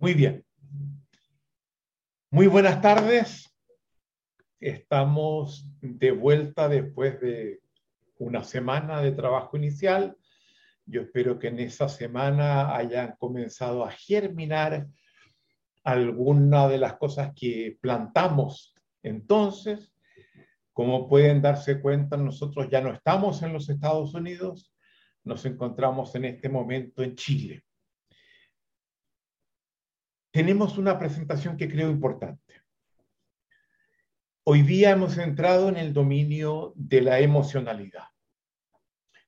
Muy bien. Muy buenas tardes. Estamos de vuelta después de una semana de trabajo inicial. Yo espero que en esa semana hayan comenzado a germinar alguna de las cosas que plantamos entonces. Como pueden darse cuenta, nosotros ya no estamos en los Estados Unidos, nos encontramos en este momento en Chile tenemos una presentación que creo importante. Hoy día hemos entrado en el dominio de la emocionalidad.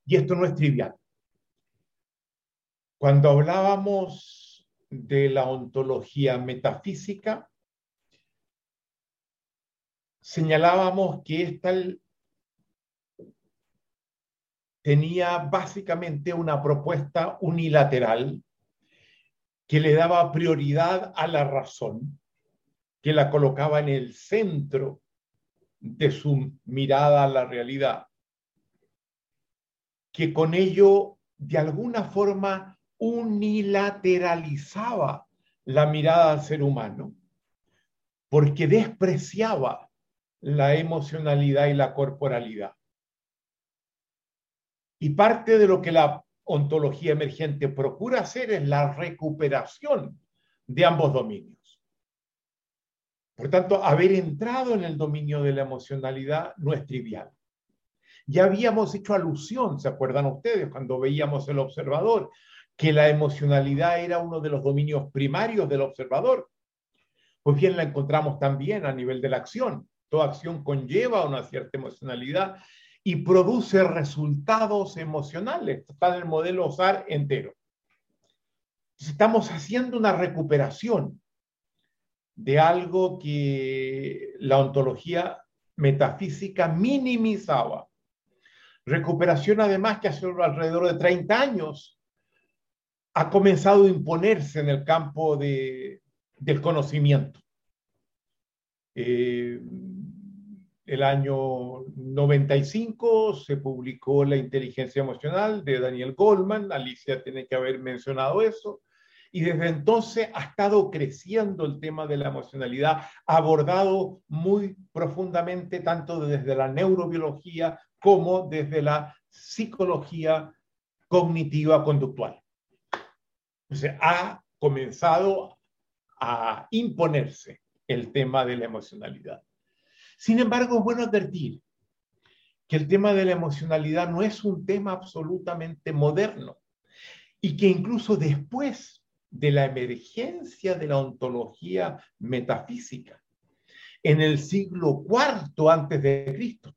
Y esto no es trivial. Cuando hablábamos de la ontología metafísica, señalábamos que esta tenía básicamente una propuesta unilateral que le daba prioridad a la razón, que la colocaba en el centro de su mirada a la realidad, que con ello de alguna forma unilateralizaba la mirada al ser humano, porque despreciaba la emocionalidad y la corporalidad. Y parte de lo que la ontología emergente procura hacer es la recuperación de ambos dominios. Por tanto, haber entrado en el dominio de la emocionalidad no es trivial. Ya habíamos hecho alusión, ¿se acuerdan ustedes, cuando veíamos el observador, que la emocionalidad era uno de los dominios primarios del observador? Pues bien, la encontramos también a nivel de la acción. Toda acción conlleva una cierta emocionalidad y produce resultados emocionales. Está en el modelo OSAR entero. Estamos haciendo una recuperación de algo que la ontología metafísica minimizaba. Recuperación además que hace alrededor de 30 años ha comenzado a imponerse en el campo de, del conocimiento. Eh, el año 95 se publicó La inteligencia emocional de Daniel Goldman, Alicia tiene que haber mencionado eso, y desde entonces ha estado creciendo el tema de la emocionalidad, abordado muy profundamente tanto desde la neurobiología como desde la psicología cognitiva conductual. O ha comenzado a imponerse el tema de la emocionalidad. Sin embargo, es bueno advertir que el tema de la emocionalidad no es un tema absolutamente moderno y que incluso después de la emergencia de la ontología metafísica, en el siglo IV antes de Cristo,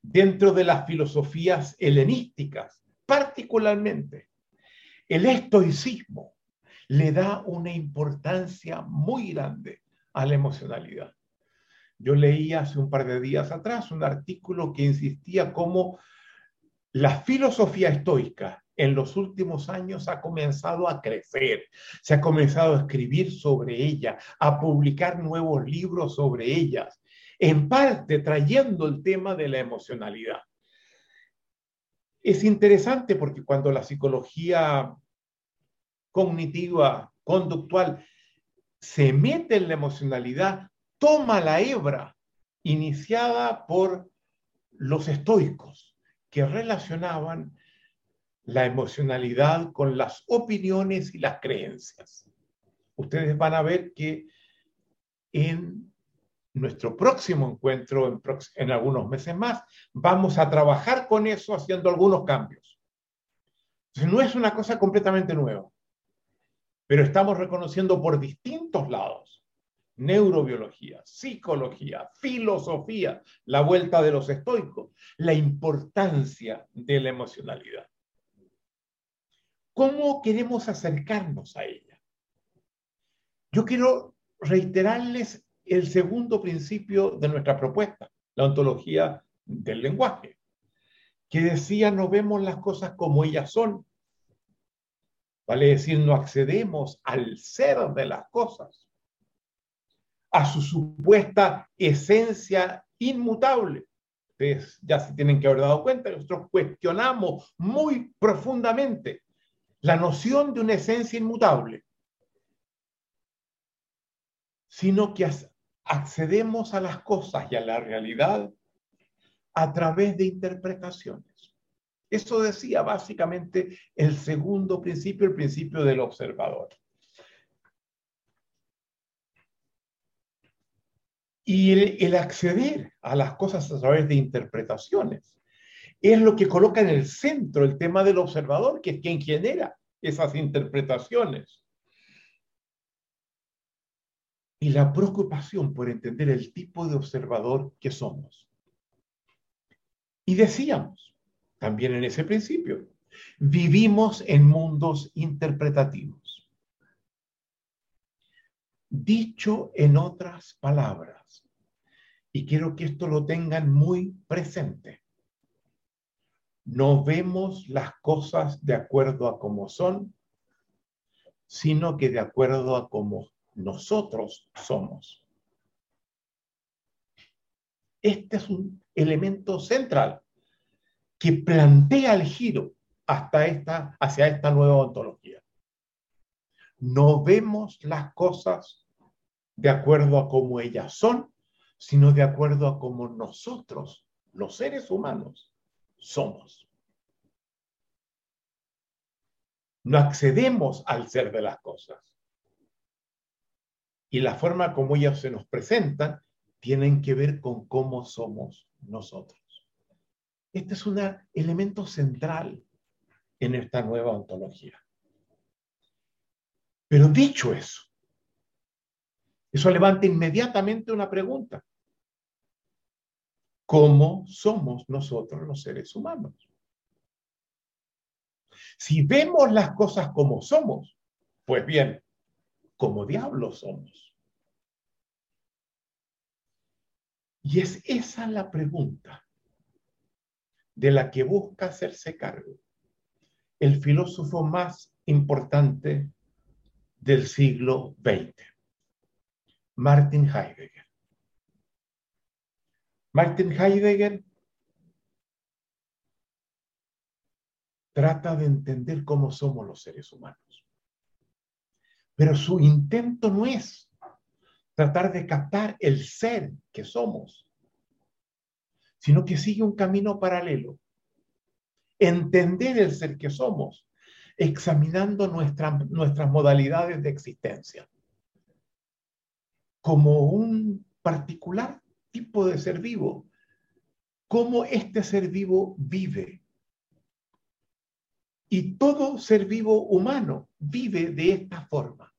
dentro de las filosofías helenísticas, particularmente el estoicismo le da una importancia muy grande a la emocionalidad. Yo leí hace un par de días atrás un artículo que insistía cómo la filosofía estoica en los últimos años ha comenzado a crecer, se ha comenzado a escribir sobre ella, a publicar nuevos libros sobre ellas, en parte trayendo el tema de la emocionalidad. Es interesante porque cuando la psicología cognitiva, conductual, se mete en la emocionalidad, toma la hebra iniciada por los estoicos, que relacionaban la emocionalidad con las opiniones y las creencias. Ustedes van a ver que en nuestro próximo encuentro, en, algunos meses más, vamos a trabajar con eso haciendo algunos cambios. No es una cosa completamente nueva, pero estamos reconociendo por distintos lados neurobiología, psicología, filosofía, la vuelta de los estoicos, la importancia de la emocionalidad. ¿Cómo queremos acercarnos a ella? Yo quiero reiterarles el segundo principio de nuestra propuesta, la ontología del lenguaje, que decía no vemos las cosas como ellas son, vale decir, no accedemos al ser de las cosas, a su supuesta esencia inmutable. Ustedes ya se tienen que haber dado cuenta, nosotros cuestionamos muy profundamente la noción de una esencia inmutable. sino que accedemos a las cosas y a la realidad a través de interpretaciones. Eso decía básicamente el segundo principio, el principio del observador. Y el, acceder a las cosas a través de interpretaciones es lo que coloca en el centro el tema del observador, que es quien genera esas interpretaciones. Y la preocupación por entender el tipo de observador que somos. Y decíamos, también en ese principio, vivimos en mundos interpretativos. Dicho en otras palabras, y quiero que esto lo tengan muy presente, no vemos las cosas de acuerdo a cómo son, sino que de acuerdo a cómo nosotros somos. Este es un elemento central que plantea el giro hasta esta, hacia esta nueva ontología no vemos las cosas de acuerdo a cómo ellas son, sino de acuerdo a cómo nosotros, los seres humanos, somos. No accedemos al ser de las cosas. Y la forma como ellas se nos presentan tienen que ver con cómo somos nosotros. Este es un elemento central en esta nueva ontología. Pero dicho eso, eso levanta inmediatamente una pregunta. ¿Cómo somos nosotros los seres humanos? Si vemos las cosas como somos, pues bien, como diablos somos. Y es esa la pregunta de la que busca hacerse cargo el filósofo más importante del siglo XX, Martin Heidegger. Martin Heidegger trata de entender cómo somos los seres humanos. Pero su intento no es tratar de captar el ser que somos, sino que sigue un camino paralelo. Entender el ser que somos examinando nuestras modalidades de existencia como un particular tipo de ser vivo, cómo este ser vivo vive. Y todo ser vivo humano vive de esta forma.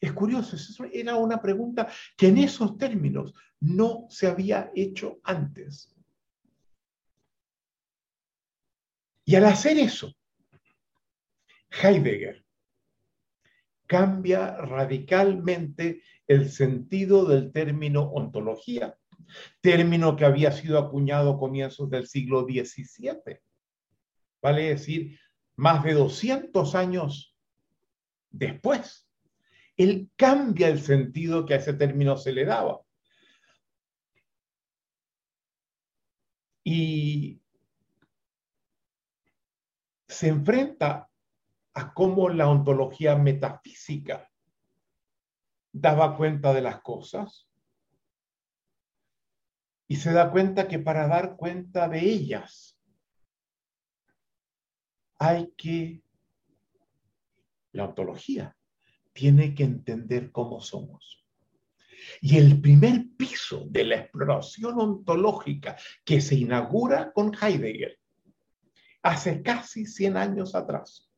Es curioso, era una pregunta que en esos términos no se había hecho antes. Y al hacer eso, Heidegger cambia radicalmente el sentido del término ontología, término que había sido acuñado a comienzos del siglo XVII, vale decir, más de 200 años después. Él cambia el sentido que a ese término se le daba. Y se enfrenta cómo la ontología metafísica daba cuenta de las cosas y se da cuenta que para dar cuenta de ellas hay que, la ontología tiene que entender cómo somos. Y el primer piso de la exploración ontológica que se inaugura con Heidegger hace casi 100 años atrás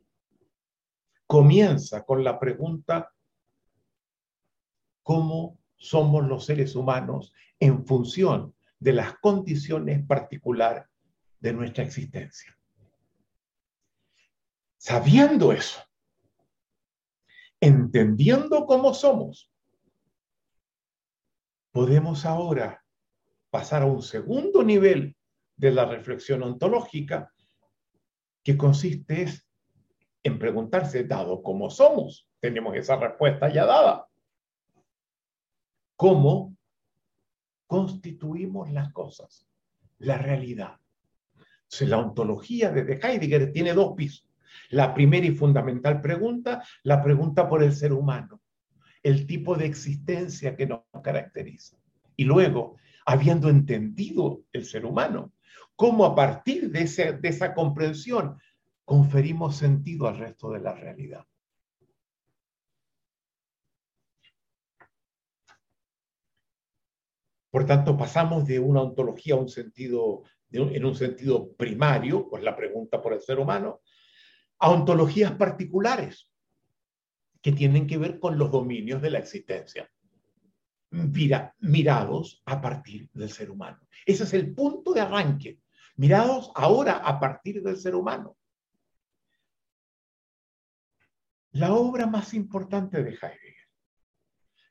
comienza con la pregunta, ¿cómo somos los seres humanos en función de las condiciones particulares de nuestra existencia? Sabiendo eso, entendiendo cómo somos, podemos ahora pasar a un segundo nivel de la reflexión ontológica que consiste es en preguntarse, dado cómo somos, tenemos esa respuesta ya dada. ¿Cómo constituimos las cosas? La realidad. Entonces, la ontología desde Heidegger tiene dos pisos. La primera y fundamental pregunta, la pregunta por el ser humano. el tipo de existencia que nos caracteriza. Y luego, habiendo entendido el ser humano, cómo a partir de, de esa comprensión conferimos sentido al resto de la realidad. Por tanto, pasamos de una ontología a un sentido, en un sentido primario, pues la pregunta por el ser humano, a ontologías particulares que tienen que ver con los dominios de la existencia, mira, mirados a partir del ser humano. Ese es el punto de arranque, mirados ahora a partir del ser humano. La obra más importante de Heidegger.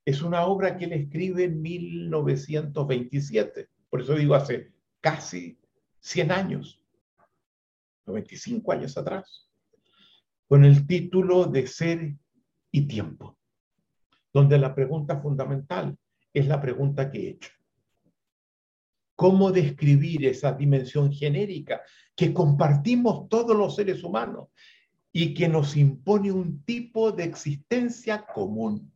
Es una obra que él escribe en 1927, por eso digo hace casi 100 años, 95 años atrás, con el título de Ser y Tiempo, donde la pregunta fundamental es la pregunta que he hecho. ¿Cómo describir esa dimensión genérica que compartimos todos los seres humanos y que nos impone un tipo de existencia común?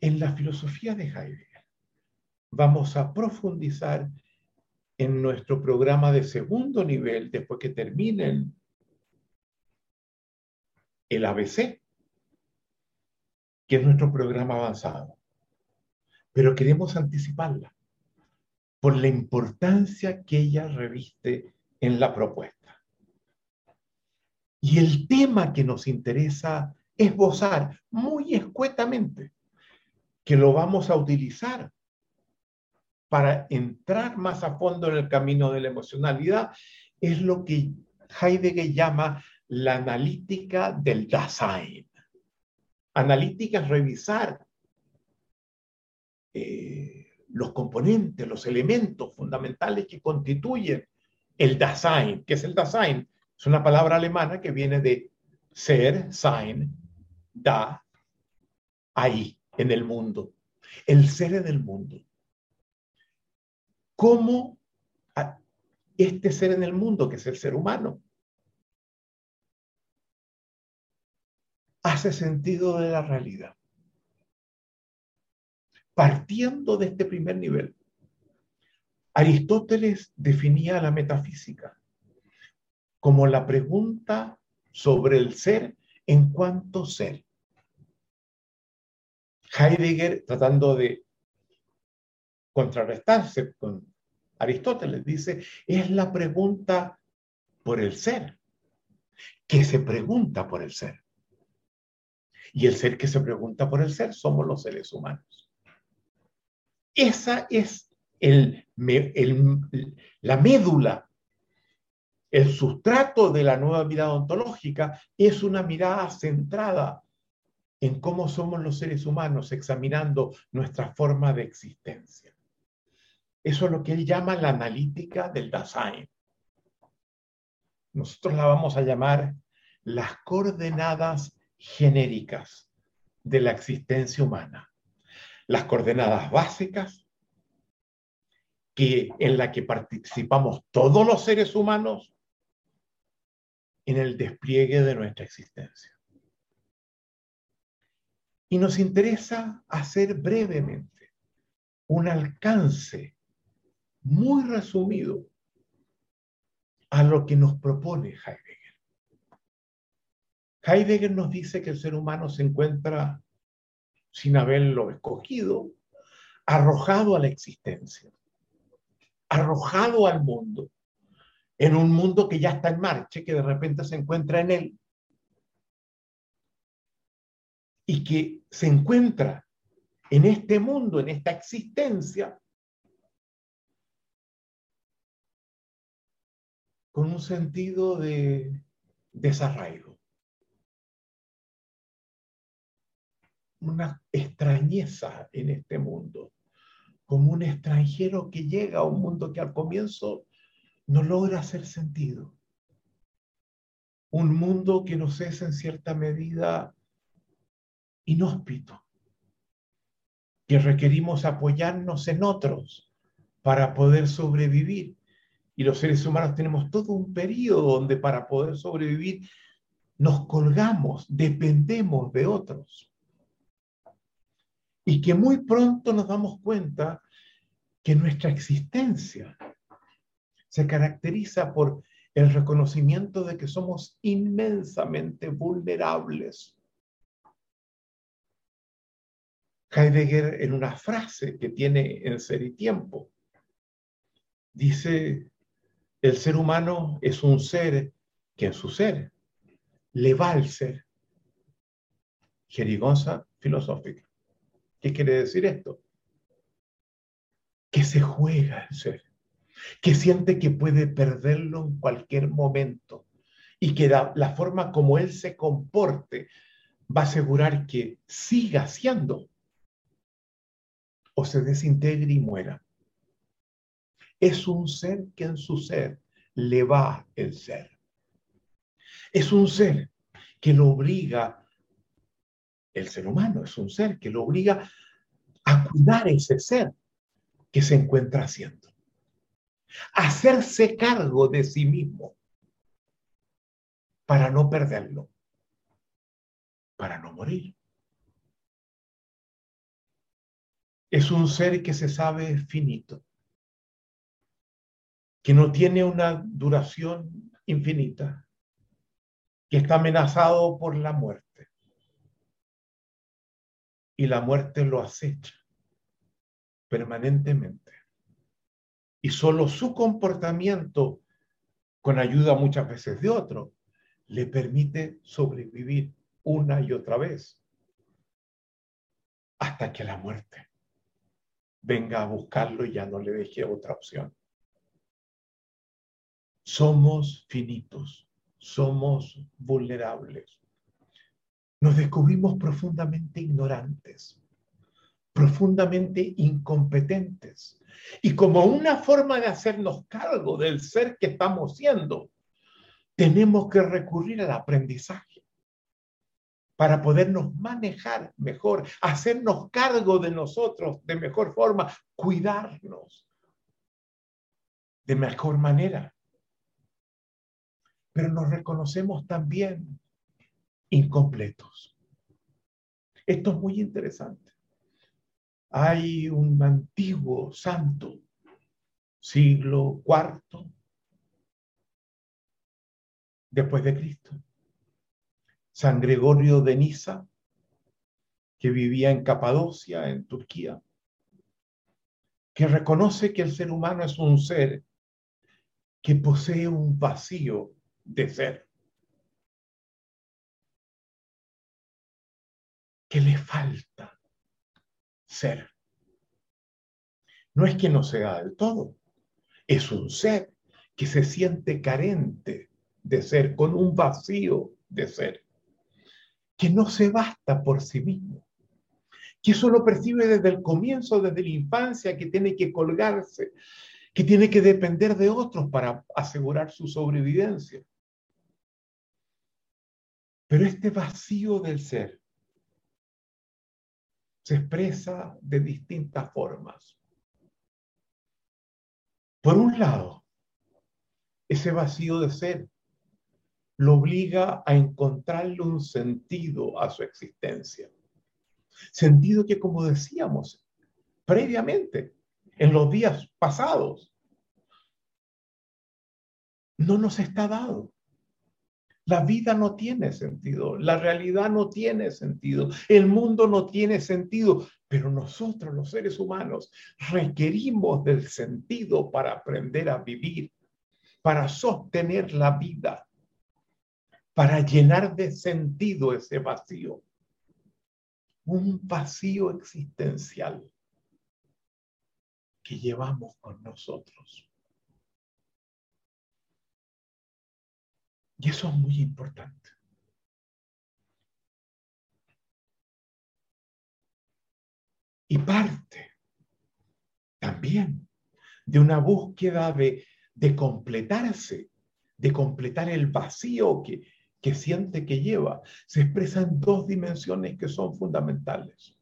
En la filosofía de Heidegger vamos a profundizar en nuestro programa de segundo nivel, después que terminen el ABC, que es nuestro programa avanzado. Pero queremos anticiparla por la importancia que ella reviste en la propuesta. Y el tema que nos interesa esbozar muy escuetamente que lo vamos a utilizar para entrar más a fondo en el camino de la emocionalidad, es lo que Heidegger llama la analítica del Dasein. Analítica es revisar eh, los componentes, los elementos fundamentales que constituyen el Dasein. ¿Qué es el Dasein? Es una palabra alemana que viene de ser, sein, da, ahí en el mundo, el ser en el mundo. ¿Cómo este ser en el mundo, que es el ser humano, hace sentido de la realidad? Partiendo de este primer nivel, Aristóteles definía la metafísica como la pregunta sobre el ser en cuanto ser. Heidegger, tratando de contrarrestarse con Aristóteles, dice, es la pregunta por el ser, que se pregunta por el ser. Y el ser que se pregunta por el ser somos los seres humanos. Esa es la médula, el sustrato de la nueva mirada ontológica, es una mirada centrada en cómo somos los seres humanos, examinando nuestra forma de existencia. Eso es lo que él llama la analítica del Dasein. Nosotros la vamos a llamar las coordenadas genéricas de la existencia humana. Las coordenadas básicas que, en la que participamos todos los seres humanos en el despliegue de nuestra existencia. Y nos interesa hacer brevemente un alcance muy resumido a lo que nos propone Heidegger. Heidegger nos dice que el ser humano se encuentra, sin haberlo escogido, arrojado a la existencia, arrojado al mundo, en un mundo que ya está en marcha, que de repente se encuentra en él, y que se encuentra en este mundo, en esta existencia, con un sentido de desarraigo, una extrañeza en este mundo, como un extranjero que llega a un mundo que al comienzo no logra hacer sentido. Un mundo que nos es en cierta medida inhóspito, que requerimos apoyarnos en otros para poder sobrevivir. Y los seres humanos tenemos todo un periodo donde para poder sobrevivir nos colgamos, dependemos de otros. Y que muy pronto nos damos cuenta que nuestra existencia se caracteriza por el reconocimiento de que somos inmensamente vulnerables. Heidegger en una frase que tiene en Ser y Tiempo dice, el ser humano es un ser que en su ser le va al ser. Jerigonza filosófica. ¿Qué quiere decir esto? Que se juega el ser que siente que puede perderlo en cualquier momento y que la, forma como él se comporte va a asegurar que siga siendo o se desintegre y muera. Es un ser que en su ser le va el ser. Es un ser que lo obliga, el ser humano es un ser que lo obliga a cuidar ese ser que se encuentra haciendo hacerse cargo de sí mismo para no perderlo, para no morir. Es un ser que se sabe finito, que no tiene una duración infinita, que está amenazado por la muerte. Y la muerte lo acecha permanentemente y solo su comportamiento, con ayuda muchas veces de otro, le permite sobrevivir una y otra vez hasta que la muerte venga a buscarlo y ya no le deje otra opción. Somos finitos, somos vulnerables. Nos descubrimos profundamente ignorantes profundamente incompetentes. Y como una forma de hacernos cargo del ser que estamos siendo, tenemos que recurrir al aprendizaje para podernos manejar mejor, hacernos cargo de nosotros de mejor forma, cuidarnos de mejor manera. Pero nos reconocemos también incompletos. Esto es muy interesante. Hay un antiguo santo, siglo IV después de Cristo, San Gregorio de Niza, que vivía en Capadocia, en Turquía, que reconoce que el ser humano es un ser que posee un vacío de ser, que le falta ser. No es que no sea del todo, es un ser que se siente carente de ser, con un vacío de ser, que no se basta por sí mismo, que eso lo percibe desde el comienzo, desde la infancia, que tiene que colgarse, que tiene que depender de otros para asegurar su sobrevivencia. Pero este vacío del ser se expresa de distintas formas. Por un lado, ese vacío de ser lo obliga a encontrarle un sentido a su existencia. Sentido que, como decíamos previamente, en los días pasados, no nos está dado. La vida no tiene sentido, la realidad no tiene sentido, el mundo no tiene sentido, pero nosotros los seres humanos requerimos del sentido para aprender a vivir, para sostener la vida, para llenar de sentido ese vacío, un vacío existencial que llevamos con nosotros. Y eso es muy importante. Y parte también de una búsqueda de, de completarse, de completar el vacío que, que siente que lleva, se expresa en dos dimensiones que son fundamentales.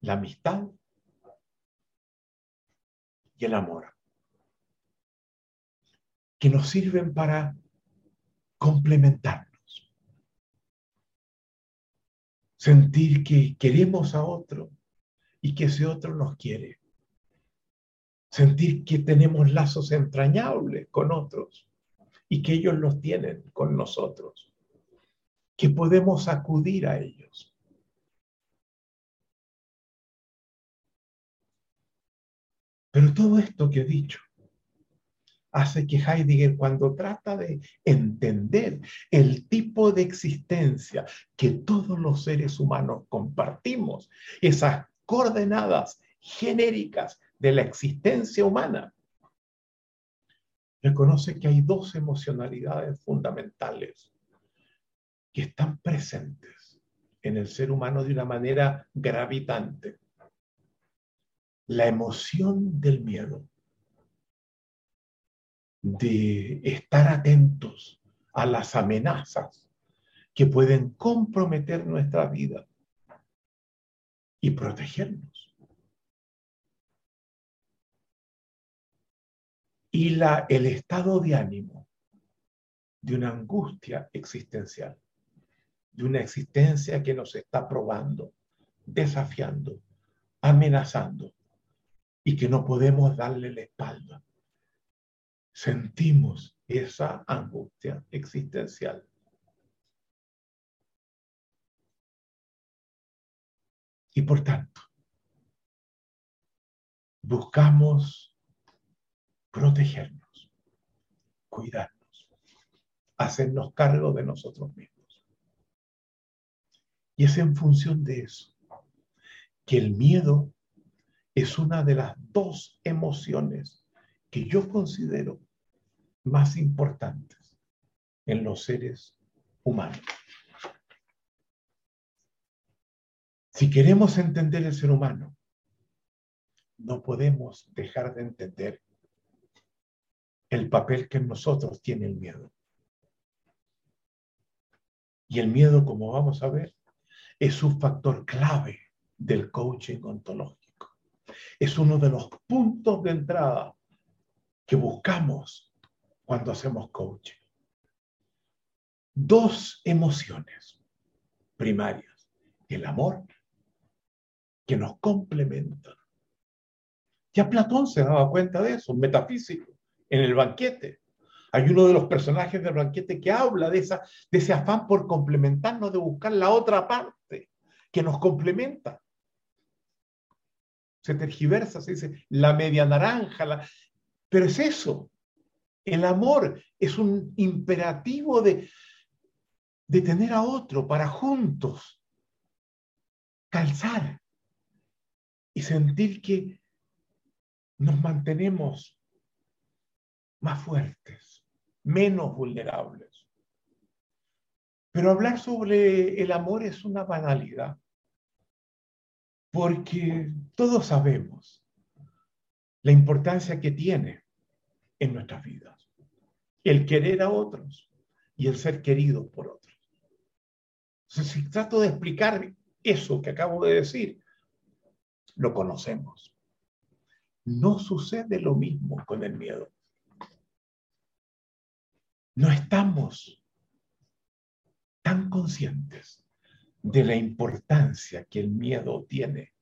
La amistad y el amor, que nos sirven para complementarnos. Sentir que queremos a otro y que ese otro nos quiere. Sentir que tenemos lazos entrañables con otros y que ellos los tienen con nosotros. Que podemos acudir a ellos. Pero todo esto que he dicho hace que Heidegger cuando trata de entender el tipo de existencia que todos los seres humanos compartimos, esas coordenadas genéricas de la existencia humana, reconoce que hay dos emocionalidades fundamentales que están presentes en el ser humano de una manera gravitante. La emoción del miedo de estar atentos a las amenazas que pueden comprometer nuestra vida y protegernos. Y la, el estado de ánimo de una angustia existencial, de una existencia que nos está probando, desafiando, amenazando y que no podemos darle la espalda sentimos esa angustia existencial. Y por tanto, buscamos protegernos, cuidarnos, hacernos cargo de nosotros mismos. Y es en función de eso que el miedo es una de las dos emociones que yo considero más importantes en los seres humanos. Si queremos entender el ser humano, no podemos dejar de entender el papel que en nosotros tiene el miedo. Y el miedo, como vamos a ver, es un factor clave del coaching ontológico. Es uno de los puntos de entrada que buscamos cuando hacemos coaching. Dos emociones primarias. El amor, que nos complementa. Ya Platón se daba cuenta de eso, metafísico, en el banquete. Hay uno de los personajes del banquete que habla de, esa, de ese afán por complementarnos, de buscar la otra parte que nos complementa. Se tergiversa, se dice la media naranja, la... pero es eso, el amor es un imperativo de, tener a otro para juntos calzar y sentir que nos mantenemos más fuertes, menos vulnerables. Pero hablar sobre el amor es una banalidad, porque todos sabemos la importancia que tiene en nuestras vidas. El querer a otros y el ser querido por otros. Si trato de explicar eso que acabo de decir, lo conocemos. No sucede lo mismo con el miedo. No estamos tan conscientes de la importancia que el miedo tiene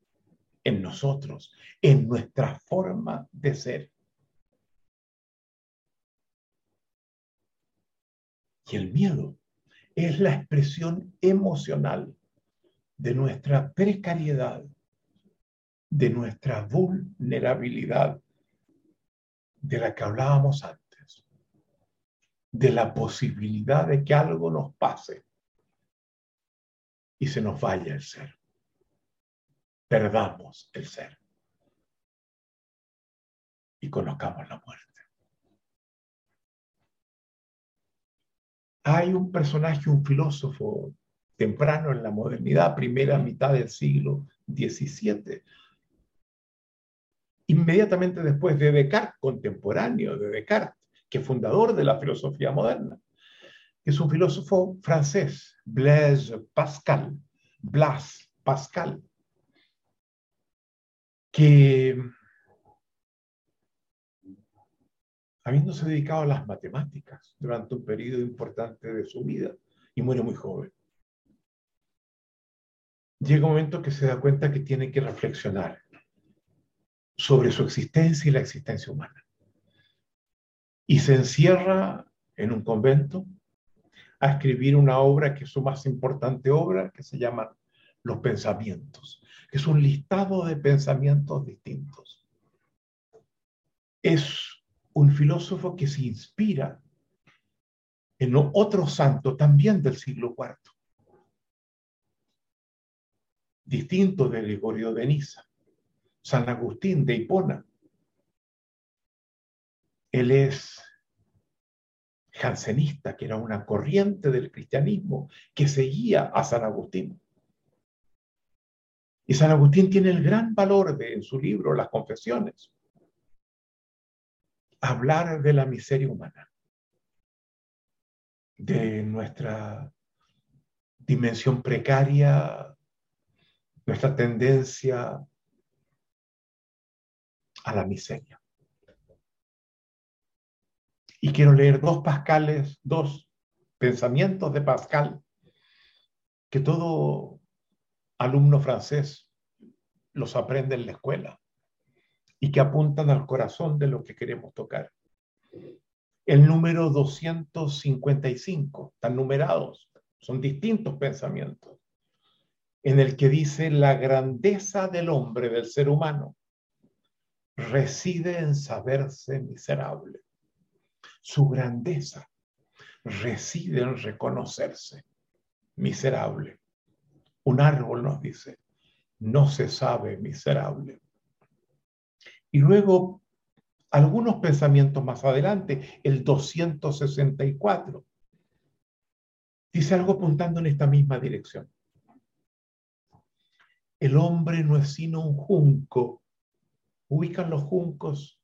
en nosotros, en nuestra forma de ser. Y el miedo es la expresión emocional de nuestra precariedad, de nuestra vulnerabilidad, de la que hablábamos antes, de la posibilidad de que algo nos pase y se nos vaya el ser. Perdamos el ser y conozcamos la muerte. Hay un personaje, un filósofo temprano en la modernidad, primera mitad del siglo XVII, inmediatamente después de Descartes, contemporáneo de Descartes, que es fundador de la filosofía moderna, es un filósofo francés, Blaise Pascal, Blas Pascal, que habiéndose dedicado a las matemáticas durante un periodo importante de su vida y muere muy joven. llega un momento que se da cuenta que tiene que reflexionar sobre su existencia y la existencia humana. Y se encierra en un convento a escribir una obra que es su más importante obra, que se llama Los Pensamientos, que es un listado de pensamientos distintos. Es un filósofo que se inspira en otro santo también del siglo IV, distinto de Gregorio de Niza, San Agustín de Hipona. Él es jansenista, que era una corriente del cristianismo que seguía a San Agustín. Y San Agustín tiene el gran valor de, en su libro, Las Confesiones, hablar de la miseria humana, de nuestra dimensión precaria, nuestra tendencia a la miseria. Y quiero leer dos Pascales, dos pensamientos de Pascal, que todo alumno francés los aprende en la escuela y que apuntan al corazón de lo que queremos tocar. El número 255, están numerados, son distintos pensamientos, en el que dice la grandeza del hombre, del ser humano, reside en saberse miserable. Su grandeza reside en reconocerse miserable. Un árbol nos dice, no se sabe miserable. Y luego, algunos pensamientos más adelante, el 264, dice algo apuntando en esta misma dirección. El hombre no es sino un junco. Ubican los juncos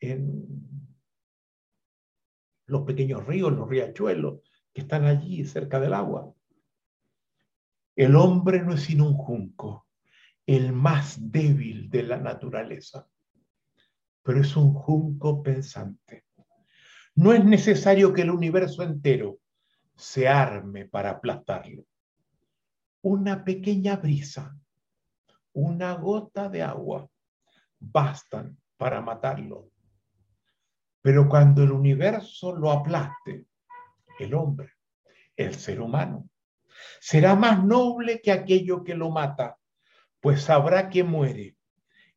en los pequeños ríos, los riachuelos que están allí cerca del agua. El hombre no es sino un junco, el más débil de la naturaleza, pero es un junco pensante. No es necesario que el universo entero se arme para aplastarlo. Una pequeña brisa, una gota de agua, bastan para matarlo. Pero cuando el universo lo aplaste, el hombre, el ser humano, será más noble que aquello que lo mata, pues sabrá que muere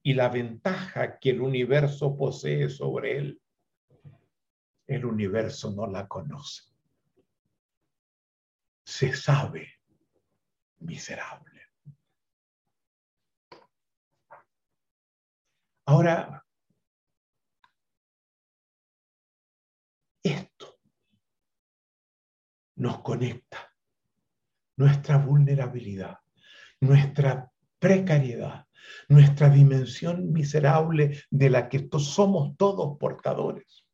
y la ventaja que el universo posee sobre él, el universo no la conoce. Se sabe miserable. Ahora, esto nos conecta nuestra vulnerabilidad, nuestra precariedad, nuestra dimensión miserable de la que somos todos portadores.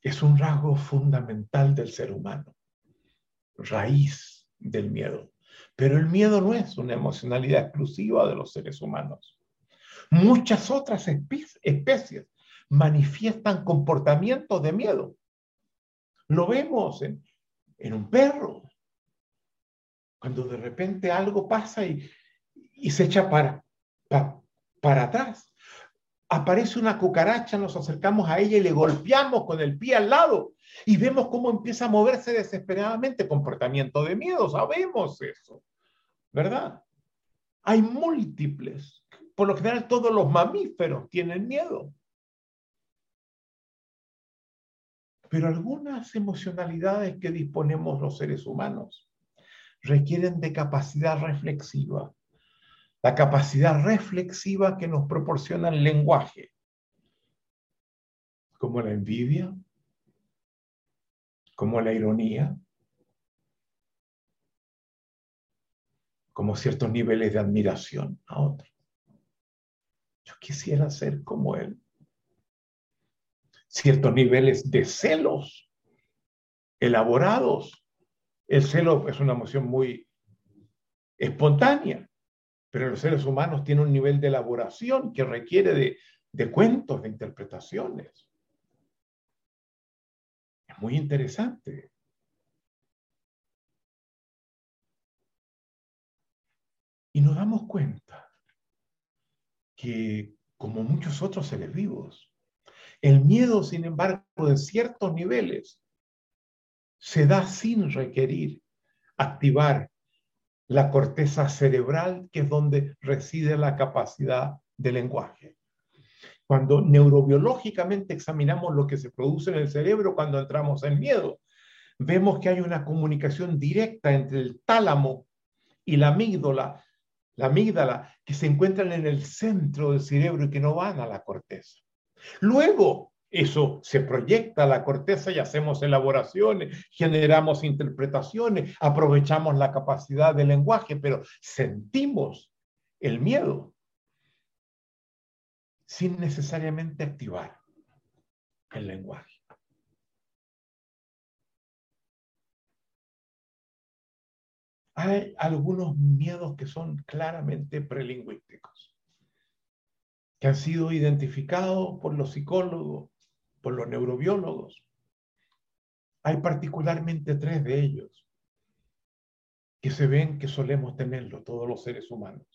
Es un rasgo fundamental del ser humano, raíz del miedo. Pero el miedo no es una emocionalidad exclusiva de los seres humanos. Muchas otras especies manifiestan comportamientos de miedo. Lo vemos en, en un perro. Cuando de repente algo pasa y, se echa para, para atrás. Aparece una cucaracha, nos acercamos a ella y le golpeamos con el pie al lado y vemos cómo empieza a moverse desesperadamente, comportamiento de miedo, sabemos eso, ¿verdad? Hay múltiples. Por lo general todos los mamíferos tienen miedo. Pero algunas emocionalidades que disponemos los seres humanos requieren de capacidad reflexiva. La capacidad reflexiva que nos proporciona el lenguaje, como la envidia, como la ironía, como ciertos niveles de admiración a otro. Yo quisiera ser como él ciertos niveles de celos elaborados. El celo es una emoción muy espontánea, pero los seres humanos tienen un nivel de elaboración que requiere de, cuentos, de interpretaciones. Es muy interesante. Y nos damos cuenta que, como muchos otros seres vivos, el miedo, sin embargo, en ciertos niveles, se da sin requerir activar la corteza cerebral, que es donde reside la capacidad de lenguaje. Cuando neurobiológicamente examinamos lo que se produce en el cerebro cuando entramos en miedo, vemos que hay una comunicación directa entre el tálamo y la amígdala, la amígdala, que se encuentran en el centro del cerebro y que no van a la corteza. Luego, eso se proyecta a la corteza y hacemos elaboraciones, generamos interpretaciones, aprovechamos la capacidad del lenguaje, pero sentimos el miedo sin necesariamente activar el lenguaje. Hay algunos miedos que son claramente prelingüísticos, que han sido identificados por los psicólogos, por los neurobiólogos. Hay particularmente tres de ellos que se ven que solemos tenerlo todos los seres humanos.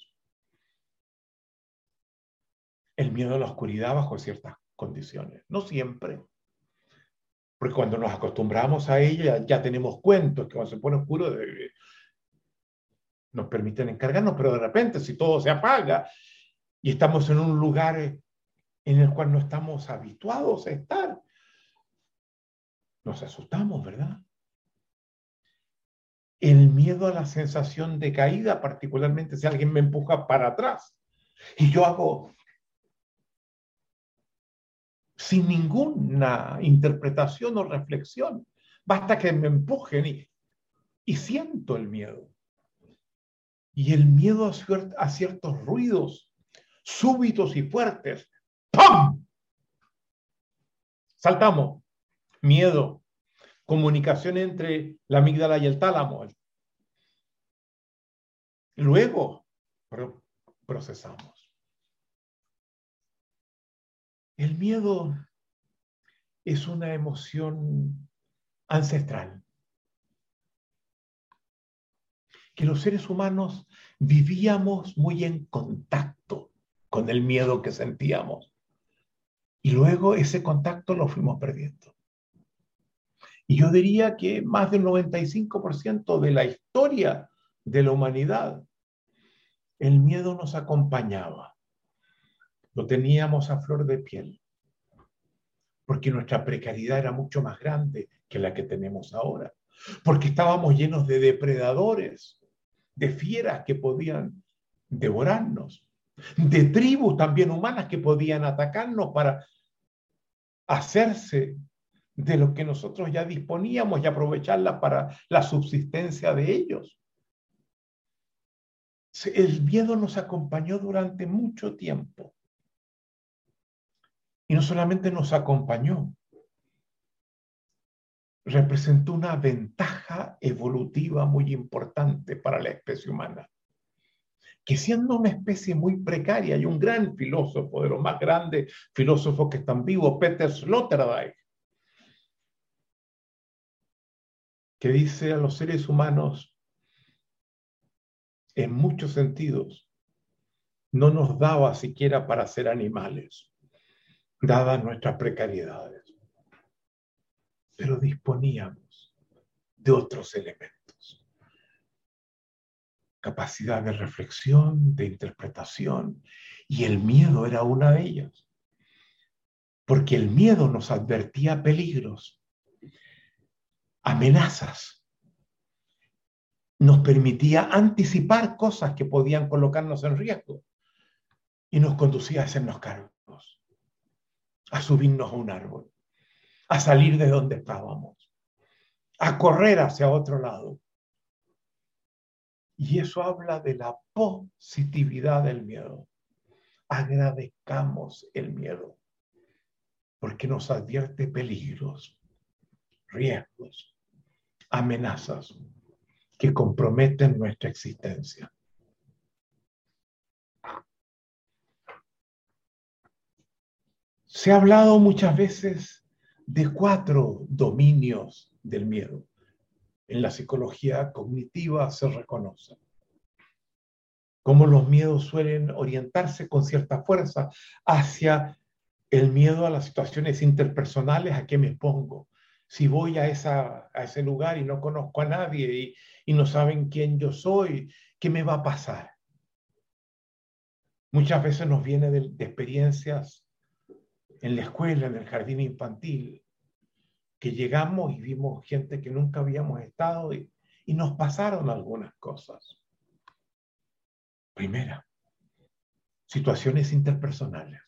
El miedo a la oscuridad bajo ciertas condiciones, no siempre. Porque cuando nos acostumbramos a ella ya tenemos cuentos que cuando se pone oscuro nos permiten encargarnos, pero de repente si todo se apaga y estamos en un lugar en el cual no estamos habituados a estar, nos asustamos, ¿verdad? El miedo a la sensación de caída, particularmente si alguien me empuja para atrás y yo hago sin ninguna interpretación o reflexión, basta que me empujen y, y siento el miedo. Y el miedo a, a ciertos ruidos súbitos y fuertes ¡Pum! Saltamos. Miedo. Comunicación entre la amígdala y el tálamo. Luego procesamos. El miedo es una emoción ancestral que los seres humanos vivíamos muy en contacto con el miedo que sentíamos. Y luego ese contacto lo fuimos perdiendo. Y yo diría que más del 95% de la historia de la humanidad, el miedo nos acompañaba. Lo teníamos a flor de piel. Porque nuestra precariedad era mucho más grande que la que tenemos ahora. Porque estábamos llenos de depredadores, de fieras que podían devorarnos de tribus también humanas que podían atacarnos para hacerse de lo que nosotros ya disponíamos y aprovecharla para la subsistencia de ellos. El miedo nos acompañó durante mucho tiempo. Y no solamente nos acompañó, representó una ventaja evolutiva muy importante para la especie humana que siendo una especie muy precaria, y un gran filósofo, de los más grandes filósofos que están vivos, Peter Sloterdijk, que dice a los seres humanos, en muchos sentidos, no nos daba siquiera para ser animales, dadas nuestras precariedades, pero disponíamos de otros elementos capacidad de reflexión, de interpretación, y el miedo era una de ellas. Porque el miedo nos advertía peligros, amenazas, nos permitía anticipar cosas que podían colocarnos en riesgo y nos conducía a hacernos cargos, a subirnos a un árbol, a salir de donde estábamos, a correr hacia otro lado, y eso habla de la positividad del miedo. Agradezcamos el miedo, porque nos advierte peligros, riesgos, amenazas que comprometen nuestra existencia. Se ha hablado muchas veces de cuatro dominios del miedo en la psicología cognitiva se reconoce. cómo los miedos suelen orientarse con cierta fuerza hacia el miedo a las situaciones interpersonales, a qué me pongo. Si voy a, esa, a ese lugar y no conozco a nadie y, y no saben quién yo soy, ¿qué me va a pasar? Muchas veces nos viene de experiencias en la escuela, en el jardín infantil, que llegamos y vimos gente que nunca habíamos estado y, nos pasaron algunas cosas. Primera, situaciones interpersonales.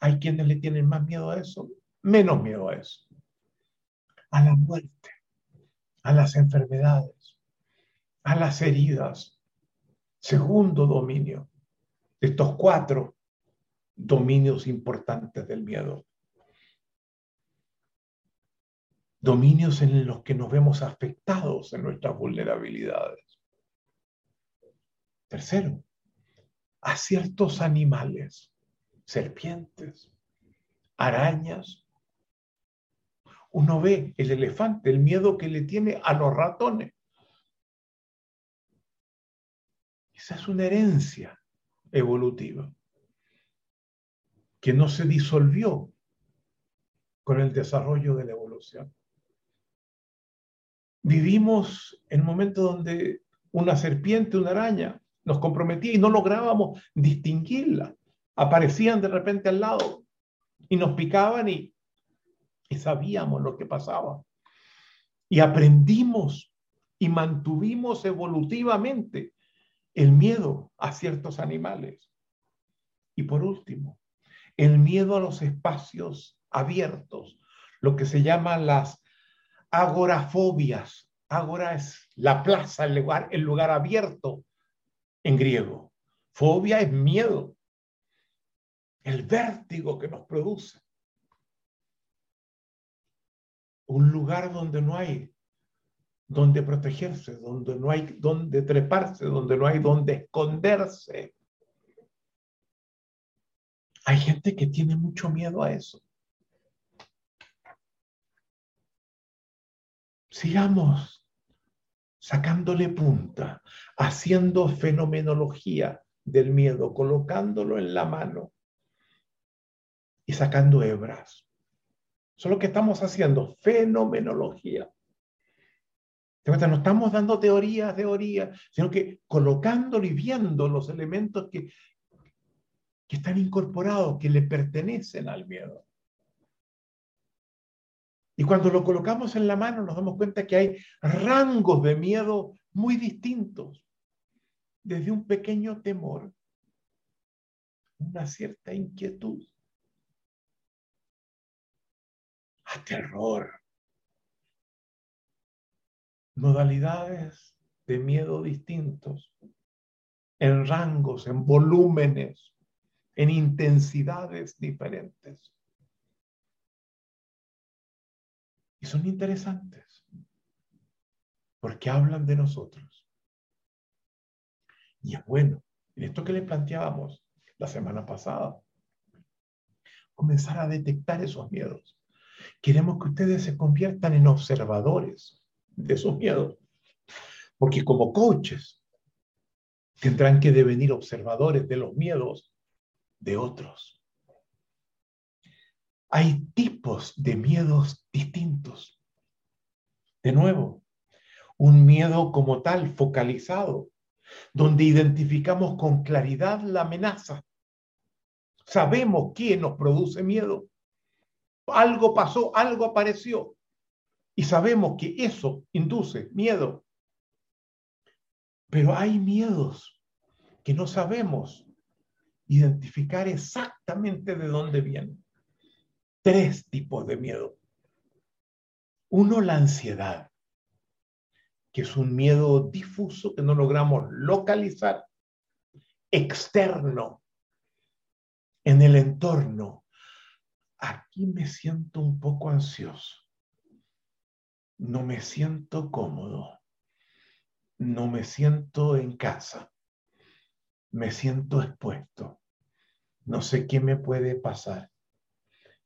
Hay quienes le tienen más miedo a eso, menos miedo a eso. A la muerte, a las enfermedades, a las heridas. Segundo dominio, estos cuatro dominios importantes del miedo. Dominios en los que nos vemos afectados en nuestras vulnerabilidades. Tercero, a ciertos animales serpientes, arañas. Uno ve el elefante, el miedo que le tiene a los ratones. Esa es una herencia evolutiva que no se disolvió con el desarrollo de la evolución. Vivimos un momento donde una serpiente, una araña, nos comprometía y no lográbamos distinguirla aparecían de repente al lado y nos picaban y, y sabíamos lo que pasaba. Y aprendimos y mantuvimos evolutivamente el miedo a ciertos animales. Y por último, el miedo a los espacios abiertos, lo que se llaman las agorafobias. Agora es la plaza, el lugar, el lugar abierto en griego. Fobia es miedo el vértigo que nos produce. Un lugar donde no hay donde protegerse, donde no hay donde treparse, donde no hay donde esconderse. Hay gente que tiene mucho miedo a eso. Sigamos sacándole punta, haciendo fenomenología del miedo, colocándolo en la mano y sacando hebras. Eso es lo que estamos haciendo, fenomenología. No estamos dando teoría, teoría, sino que colocándolo y viendo los elementos que, que están incorporados, que le pertenecen al miedo. Y cuando lo colocamos en la mano nos damos cuenta que hay rangos de miedo muy distintos, desde un pequeño temor, una cierta inquietud, terror. Modalidades de miedo distintos, en rangos, en volúmenes, en intensidades diferentes. Y son interesantes porque hablan de nosotros. Y es bueno, en esto que le planteábamos la semana pasada, comenzar a detectar esos miedos Queremos que ustedes se conviertan en observadores de sus miedos, porque como coaches tendrán que devenir observadores de los miedos de otros. Hay tipos de miedos distintos. De nuevo, un miedo como tal focalizado, donde identificamos con claridad la amenaza. Sabemos quién nos produce miedo algo pasó, algo apareció. Y sabemos que eso induce miedo. Pero hay miedos que no sabemos identificar exactamente de dónde vienen. Tres tipos de miedo. Uno, la ansiedad, que es un miedo difuso que no logramos localizar, externo, en el entorno, aquí me siento un poco ansioso, no me siento cómodo, no me siento en casa, me siento expuesto, no sé qué me puede pasar.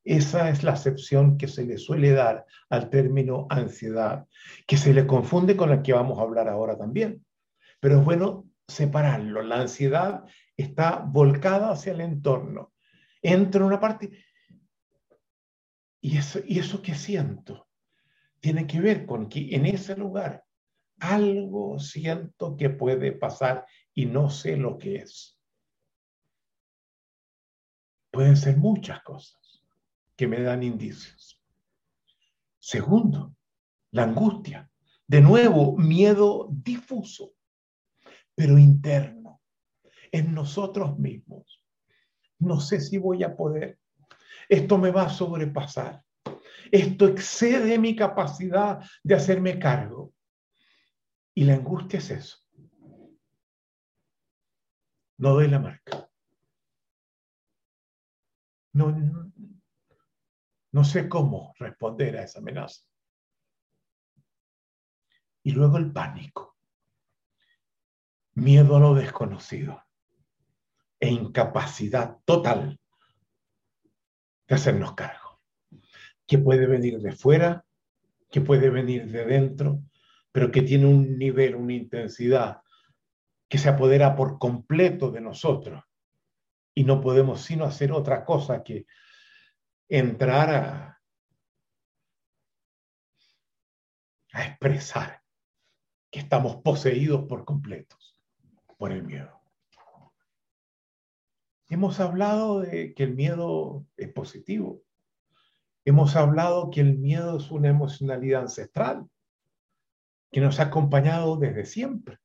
Esa es la acepción que se le suele dar al término ansiedad, que se le confunde con la que vamos a hablar ahora también. Pero es bueno separarlo. La ansiedad está volcada hacia el entorno. Entra en una parte y eso, y eso que siento tiene que ver con que en ese lugar algo siento que puede pasar y no sé lo que es. Pueden ser muchas cosas que me dan indicios. Segundo, la angustia. De nuevo, miedo difuso, pero interno, en nosotros mismos. No sé si voy a poder. Esto me va a sobrepasar. Esto excede mi capacidad de hacerme cargo. Y la angustia es eso. No doy la marca. No, no sé cómo responder a esa amenaza. Y luego el pánico. Miedo a lo desconocido e incapacidad total de hacernos cargo. Que puede venir de fuera, que puede venir de dentro, pero que tiene un nivel, una intensidad que se apodera por completo de nosotros y no podemos sino hacer otra cosa que entrar a, a expresar que estamos poseídos por completos por el miedo. Hemos hablado de que el miedo es positivo. Hemos hablado que el miedo es una emocionalidad ancestral que nos ha acompañado desde siempre,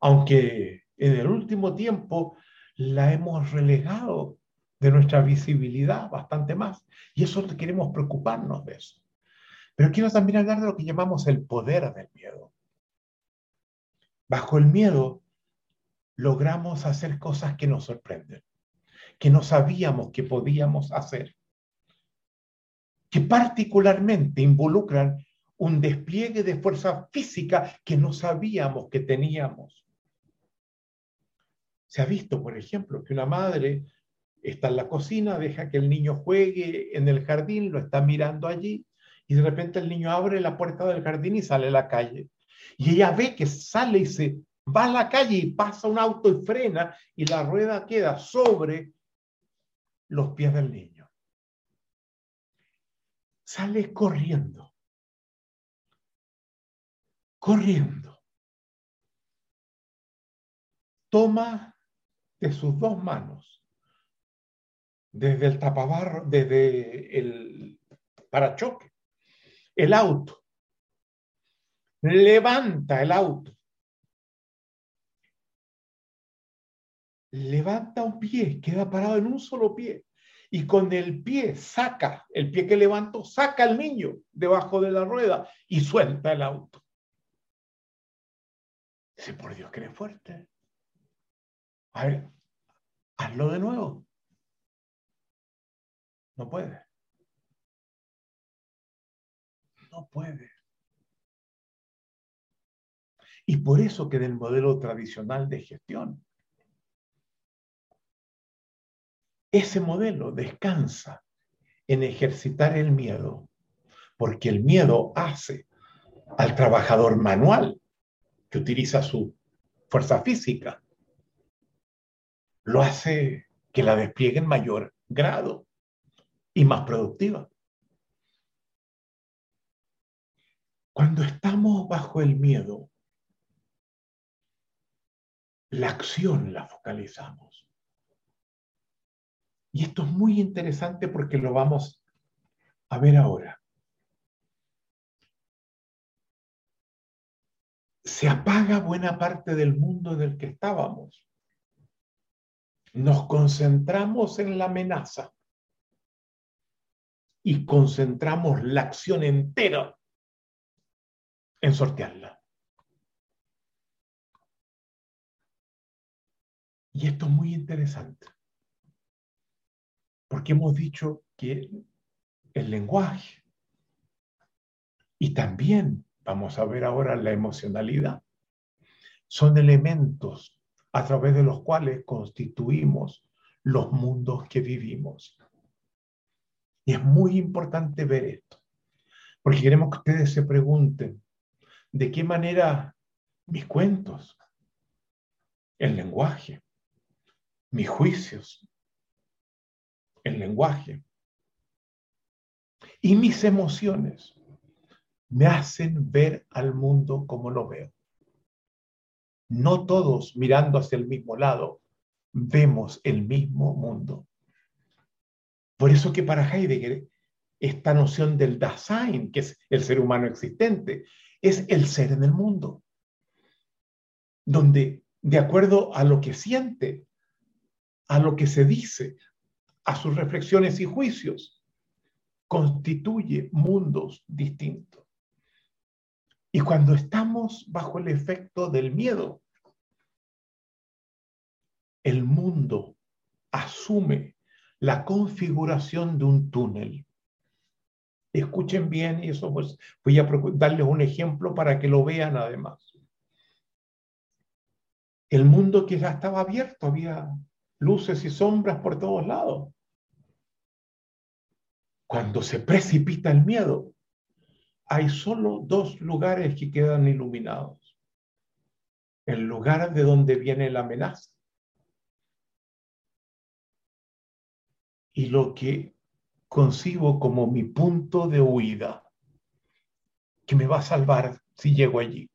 aunque en el último tiempo la hemos relegado de nuestra visibilidad bastante más. Y eso queremos preocuparnos de eso. Pero quiero también hablar de lo que llamamos el poder del miedo. Bajo el miedo logramos hacer cosas que nos sorprenden, que no sabíamos que podíamos hacer, que particularmente involucran un despliegue de fuerza física que no sabíamos que teníamos. Se ha visto, por ejemplo, que una madre está en la cocina, deja que el niño juegue en el jardín, lo está mirando allí, y de repente el niño abre la puerta del jardín y sale a la calle. Y ella ve que sale y se va a la calle y pasa un auto y frena, y la rueda queda sobre los pies del niño. Sale corriendo corriendo. Toma de sus dos manos, desde el tapabarro, desde el parachoque, el auto. Levanta el auto. Levanta un pie, queda parado en un solo pie. Y con el pie saca, el pie que levanto, saca al niño debajo de la rueda y suelta el auto. Dice, por Dios que eres fuerte. A ver, hazlo de nuevo. No puede. No puede. Y por eso que del modelo tradicional de gestión, ese modelo descansa en ejercitar el miedo, porque el miedo hace al trabajador manual que utiliza su fuerza física, lo hace que la despliegue en mayor grado y más productiva. Cuando estamos bajo el miedo, la acción la focalizamos. Y esto es muy interesante porque lo vamos a ver ahora. se apaga buena parte del mundo en el que estábamos. Nos concentramos en la amenaza y concentramos la acción entera en sortearla. Y esto es muy interesante, porque hemos dicho que el lenguaje y también vamos a ver ahora la emocionalidad, son elementos a través de los cuales constituimos los mundos que vivimos. Y es muy importante ver esto, porque queremos que ustedes se pregunten, ¿de qué manera mis cuentos, El lenguaje, mis juicios, el lenguaje y mis emociones me hacen ver al mundo como lo veo. No todos mirando hacia el mismo lado vemos el mismo mundo. Por eso que para Heidegger esta noción del Dasein, que es el ser humano existente, es el ser en el mundo, donde de acuerdo a lo que siente, a lo que se dice, a sus reflexiones y juicios, constituye mundos distintos. Y cuando estamos bajo el efecto del miedo, el mundo asume la configuración de un túnel. Escuchen bien y eso pues voy a darles un ejemplo para que lo vean además. El mundo que ya estaba abierto, había luces y sombras por todos lados. Cuando se precipita el miedo, hay solo dos lugares que quedan iluminados. El lugar de donde viene la amenaza y lo que concibo como mi punto de huida, que me va a salvar si llego allí.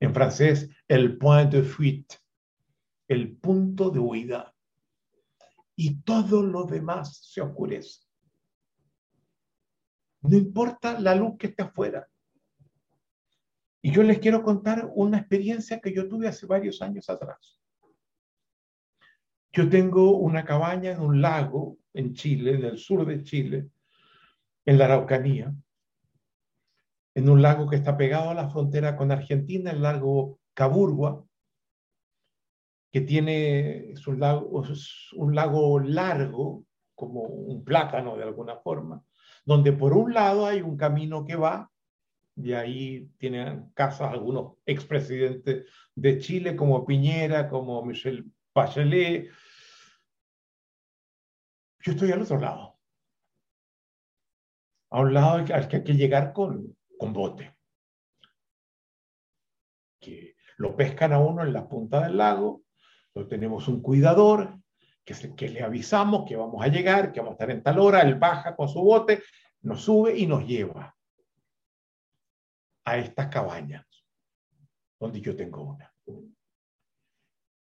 En francés, el point de fuite, el punto de huida. Y todo lo demás se oscurece. No importa la luz que esté afuera. Y yo les quiero contar una experiencia que yo tuve hace varios años atrás. Yo tengo una cabaña en un lago en Chile, en el sur de Chile, en la Araucanía, en un lago que está pegado a la frontera con Argentina, el lago Caburgua, que tiene es un, lago, un lago largo, como un plátano de alguna forma, donde por un lado hay un camino que va, y ahí tienen casas algunos expresidentes de Chile, como Piñera, como Michel Bachelet, yo estoy al otro lado. A un lado al que hay que llegar con, con bote. Que lo pescan a uno en la punta del lago, lo tenemos un cuidador, que, que le avisamos que vamos a llegar, que vamos a estar en tal hora, él baja con su bote, nos sube y nos lleva a estas cabañas, donde yo tengo una.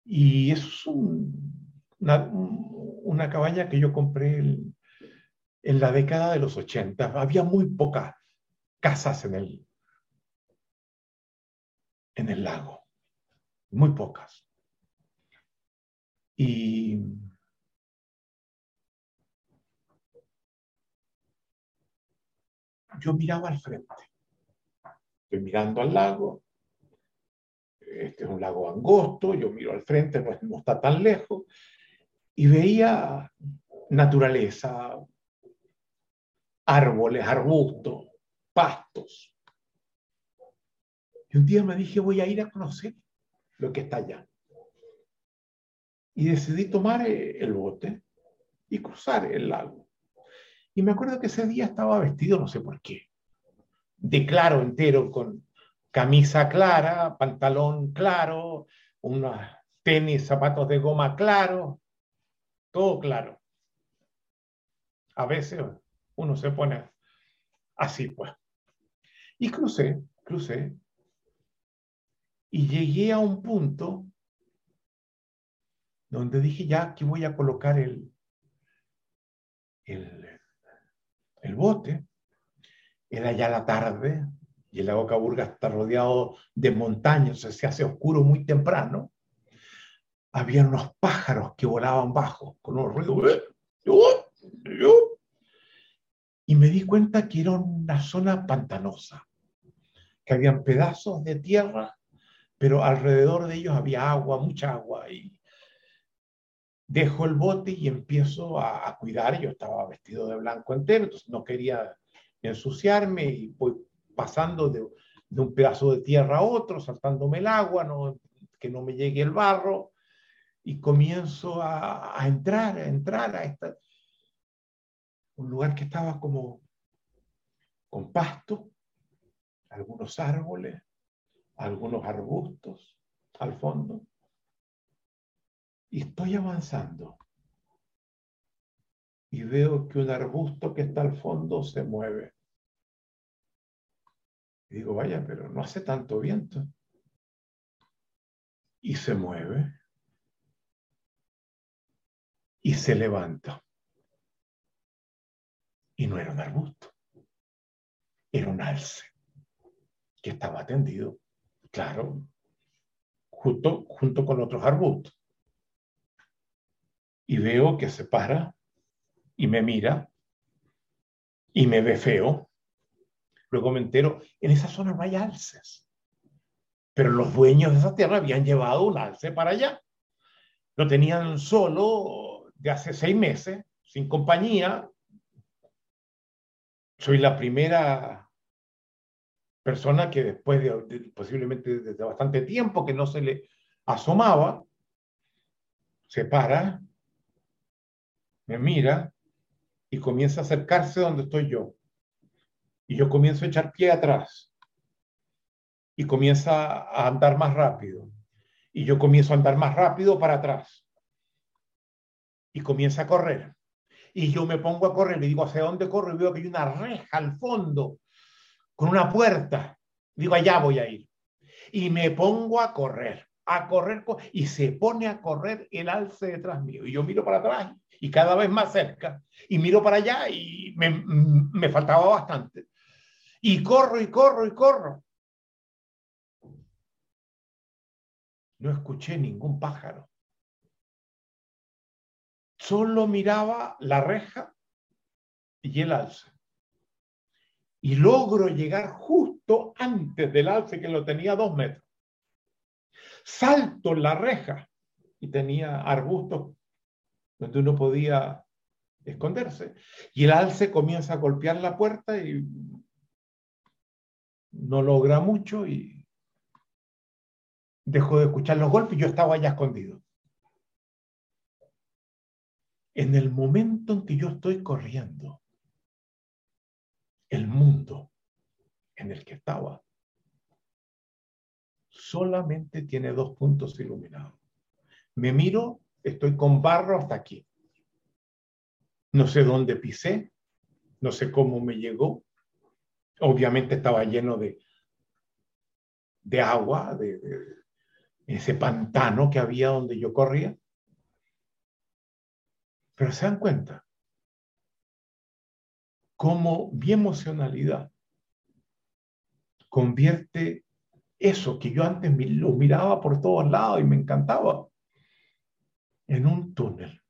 Y es un, una, cabaña que yo compré en la década de los 80. Había muy pocas casas en el, en el lago, muy pocas. Y yo miraba al frente. Estoy mirando al lago. Este es un lago angosto, yo miro al frente, no está tan lejos y veía naturaleza, árboles, arbustos, pastos. Y un día me dije, voy a ir a conocer lo que está allá. Y decidí tomar el bote y cruzar el lago. Y me acuerdo que ese día estaba vestido, no sé por qué, de claro entero, con camisa clara, pantalón claro, unos tenis, zapatos de goma claro, todo claro. A veces uno se pone así, pues. Y crucé, crucé, y llegué a un punto donde dije, ya aquí voy a colocar el, el, bote. Era ya la tarde y el lago Caburga está rodeado de montañas, se hace oscuro muy temprano había unos pájaros que volaban bajo, con un ruido. Y me di cuenta que era una zona pantanosa, que habían pedazos de tierra, pero alrededor de ellos había agua, mucha agua. Y dejo el bote y empiezo a, cuidar. Yo estaba vestido de blanco entero, entonces no quería ensuciarme y voy pasando de, de un pedazo de tierra a otro, saltándome el agua, no, que no me llegue el barro y comienzo a, entrar, a entrar a esta, un lugar que estaba como con pasto, algunos árboles, algunos arbustos al fondo. Y estoy avanzando. Y veo que un arbusto que está al fondo se mueve. Digo, vaya, pero no hace tanto viento. Y se mueve. Y se levanta. Y no era un arbusto. Era un alce que estaba tendido, claro, junto, junto con otros arbustos. Y veo que se para y me mira y me ve feo. Luego me entero, en esa zona no hay alces. Pero los dueños de esa tierra habían llevado un alce para allá. Lo tenían solo de hace seis meses, sin compañía. Soy la primera persona que después de, posiblemente desde bastante tiempo que no se le asomaba, se para, me mira y comienza a acercarse donde estoy yo. Y yo comienzo a echar pie atrás y comienza a andar más rápido. Y yo comienzo a andar más rápido para atrás. Y comienza a correr. Y yo me pongo a correr y digo, ¿hacia dónde corro? Y veo que hay una reja al fondo con una puerta. Digo, allá voy a ir. Y me pongo a correr, a correr, y se pone a correr el alce detrás mío. Y yo miro para atrás y cada vez más cerca. Y miro para allá y me, me faltaba bastante. Y corro y corro y corro. No escuché ningún pájaro. Solo miraba la reja y el alce y logro llegar justo antes del alce que lo tenía dos metros. Salto la reja y tenía arbustos donde uno podía esconderse. Y el alce comienza a golpear la puerta y no logra mucho y dejó de escuchar los golpes y yo estaba allá escondido. En el momento en que yo estoy corriendo, el mundo en el que estaba solamente tiene dos puntos iluminados. Me miro, estoy con barro hasta aquí. No sé dónde pisé, no sé cómo me llegó. Obviamente estaba lleno de, de agua, de, de ese pantano que había donde yo corría. Pero se dan cuenta, cómo mi emocionalidad convierte eso que yo antes lo miraba por todos lados y me encantaba en un túnel.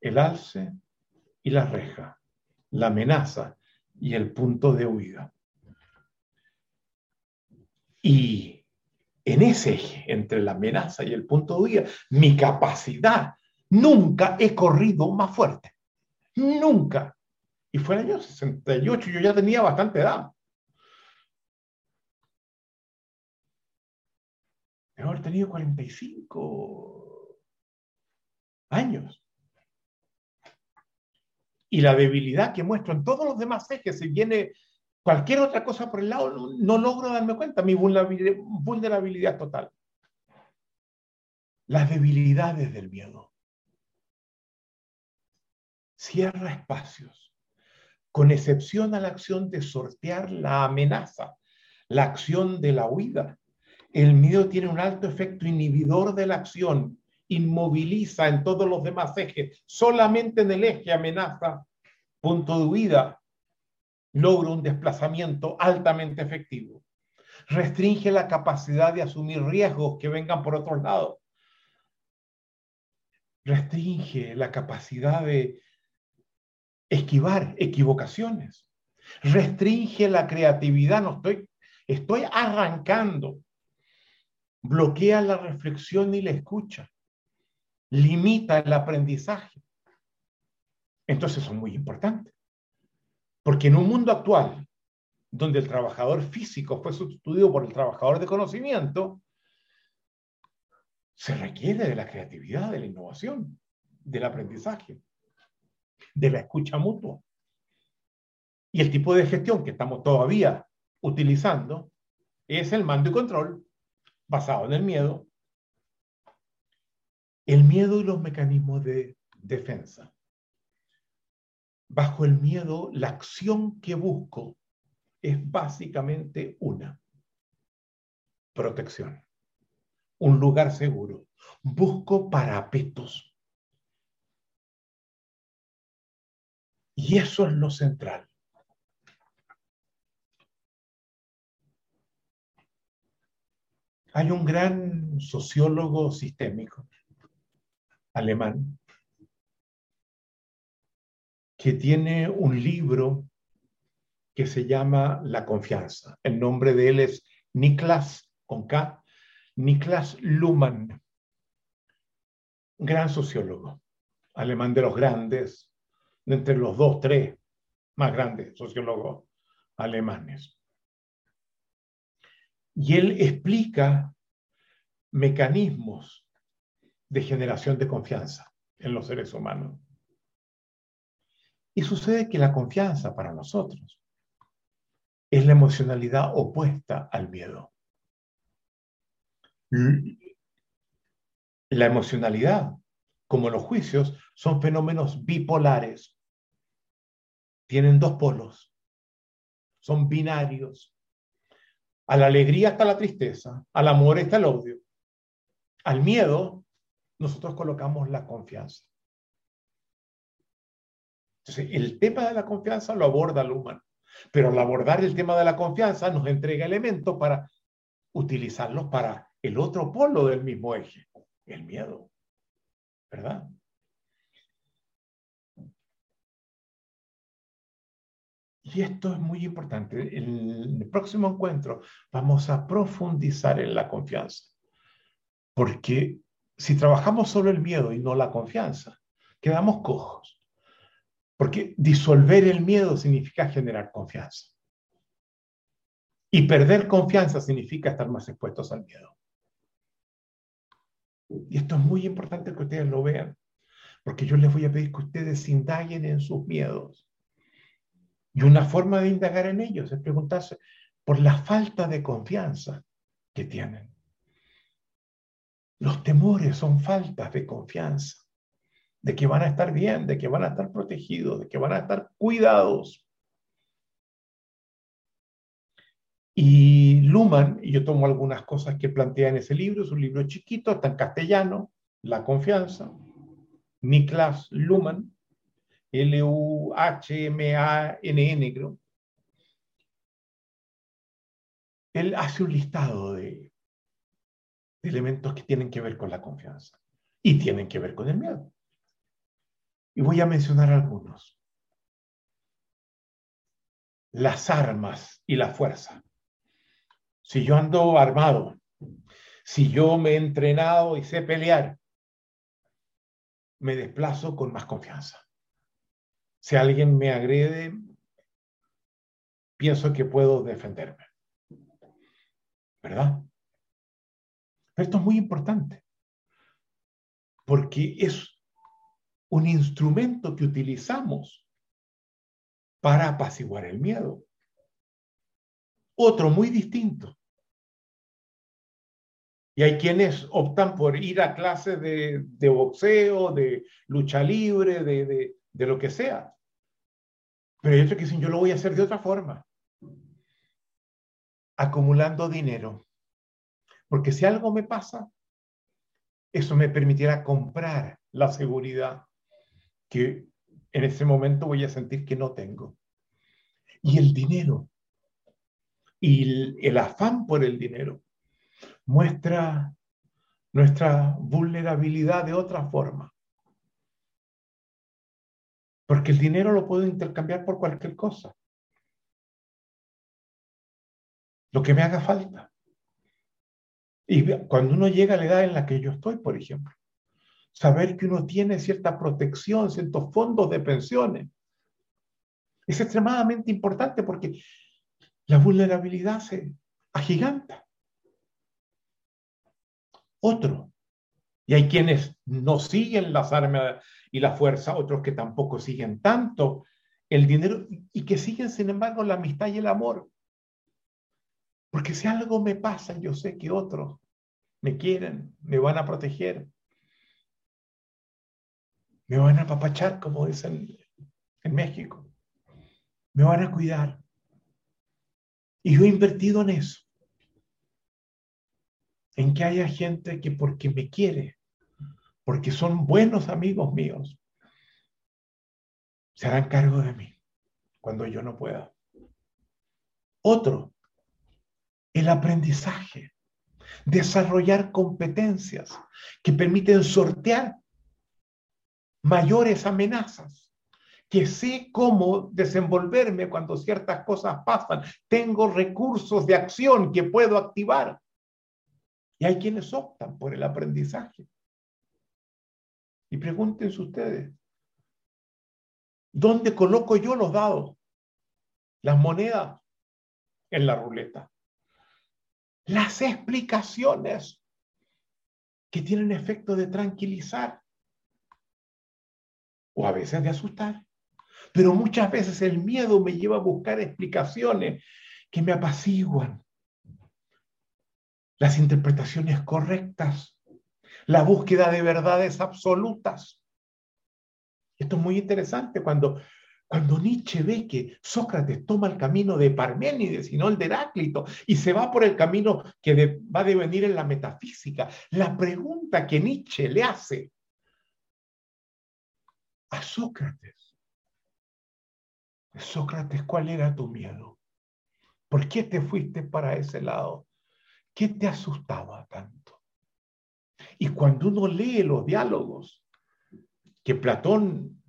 El alce y la reja, la amenaza y el punto de huida. Y en ese eje, entre la amenaza y el punto de huida, mi capacidad, nunca he corrido más fuerte. Nunca. Y fue el año 68, yo ya tenía bastante edad. Debo haber tenido 45 años. Y la debilidad que muestro en todos los demás ejes, si viene cualquier otra cosa por el lado, no, logro darme cuenta, mi vulnerabilidad total. Las debilidades del miedo. Cierra espacios con excepción a la acción de sortear la amenaza, la acción de la huida. El miedo tiene un alto efecto inhibidor de la acción, inmoviliza en todos los demás ejes, solamente en el eje amenaza, punto de huida, logra un desplazamiento altamente efectivo. Restringe la capacidad de asumir riesgos que vengan por otro lado. Restringe la capacidad de esquivar equivocaciones. Restringe la creatividad, no estoy, estoy arrancando. Bloquea la reflexión y la escucha. Limita el aprendizaje. Entonces son muy importantes. Porque en un mundo actual, donde el trabajador físico fue sustituido por el trabajador de conocimiento, se requiere de la creatividad, de la innovación, del aprendizaje de la escucha mutua. Y el tipo de gestión que estamos todavía utilizando es el mando y control basado en el miedo El miedo y los mecanismos de defensa. Bajo el miedo, la acción que busco es básicamente una, protección, un lugar seguro. Busco parapetos. Y eso es lo central. Hay un gran sociólogo sistémico alemán que tiene un libro que se llama La confianza. El nombre de él es Niklas, con K, Niklas Luhmann, gran sociólogo, alemán de los grandes, entre los dos, tres más grandes sociólogos alemanes. Y él explica mecanismos de generación de confianza en los seres humanos. Y sucede que la confianza para nosotros es la emocionalidad opuesta al miedo. La emocionalidad, como los juicios, son fenómenos bipolares. Tienen dos polos. Son binarios. A la alegría está la tristeza, al amor está el odio. Al miedo, nosotros colocamos la confianza. Entonces, el tema de la confianza lo aborda Luhmann, pero al abordar el tema de la confianza nos entrega elementos para utilizarlos para el otro polo del mismo eje, el miedo. ¿Verdad? Y esto es muy importante. En el próximo encuentro vamos a profundizar en la confianza. Porque si trabajamos solo el miedo y no la confianza, quedamos cojos. Porque disolver el miedo significa generar confianza. Y perder confianza significa estar más expuestos al miedo. Y esto es muy importante que ustedes lo vean, porque yo les voy a pedir que ustedes indaguen en sus miedos y una forma de indagar en ellos es preguntarse por la falta de confianza que tienen. Los temores son faltas de confianza, de que van a estar bien, de que van a estar protegidos, de que van a estar cuidados. Y Luhmann, y yo tomo algunas cosas que plantea en ese libro, es un libro chiquito, está en castellano, La confianza, Niklas Luhmann, L-U-H-M-A-N-N, creo. Él hace un listado de, de elementos que tienen que ver con la confianza y tienen que ver con el miedo. Y voy a mencionar algunos. Las armas y la fuerza. Si yo ando armado, si yo me he entrenado y sé pelear, me desplazo con más confianza. Si alguien me agrede, pienso que puedo defenderme. ¿Verdad? esto es muy importante, porque es un instrumento que utilizamos para apaciguar el miedo. Otro muy distinto. Y hay quienes optan por ir a clases de, boxeo, de lucha libre, de, de lo que sea. Pero hay otros que dicen, yo lo voy a hacer de otra forma. Acumulando dinero. Porque si algo me pasa, eso me permitirá comprar la seguridad que en ese momento voy a sentir que no tengo. Y el dinero y el afán por el dinero muestra nuestra vulnerabilidad de otra forma. Porque el dinero lo puedo intercambiar por cualquier cosa. Lo que me haga falta. Y cuando uno llega a la edad en la que yo estoy, por ejemplo, saber que uno tiene cierta protección, ciertos fondos de pensiones, es extremadamente importante porque la vulnerabilidad se agiganta. Otro, y hay quienes no siguen las armas y la fuerza, otros que tampoco siguen tanto el dinero y que siguen, sin embargo, la amistad y el amor. Porque si algo me pasa, yo sé que otros me quieren, me van a proteger. Me van a apapachar, como dicen en México. Me van a cuidar. Y yo he invertido en eso. En que haya gente que porque me quiere, porque son buenos amigos míos, se harán cargo de mí cuando yo no pueda. Otro, el aprendizaje, desarrollar competencias que permiten sortear mayores amenazas, que sé cómo desenvolverme cuando ciertas cosas pasan, tengo recursos de acción que puedo activar. Y hay quienes optan por el aprendizaje. Y pregúntense ustedes, ¿dónde coloco yo los dados? Las monedas en la ruleta. Las explicaciones que tienen efecto de tranquilizar o a veces de asustar. Pero muchas veces el miedo me lleva a buscar explicaciones que me apaciguan. Las interpretaciones correctas, la búsqueda de verdades absolutas. Esto es muy interesante cuando cuando Nietzsche ve que Sócrates toma el camino de Parménides y no el de Heráclito y se va por el camino que va a devenir en la metafísica, la pregunta que Nietzsche le hace a Sócrates, Sócrates, ¿cuál era tu miedo? ¿Por qué te fuiste para ese lado? ¿Qué te asustaba tanto? Y cuando uno lee los diálogos que Platón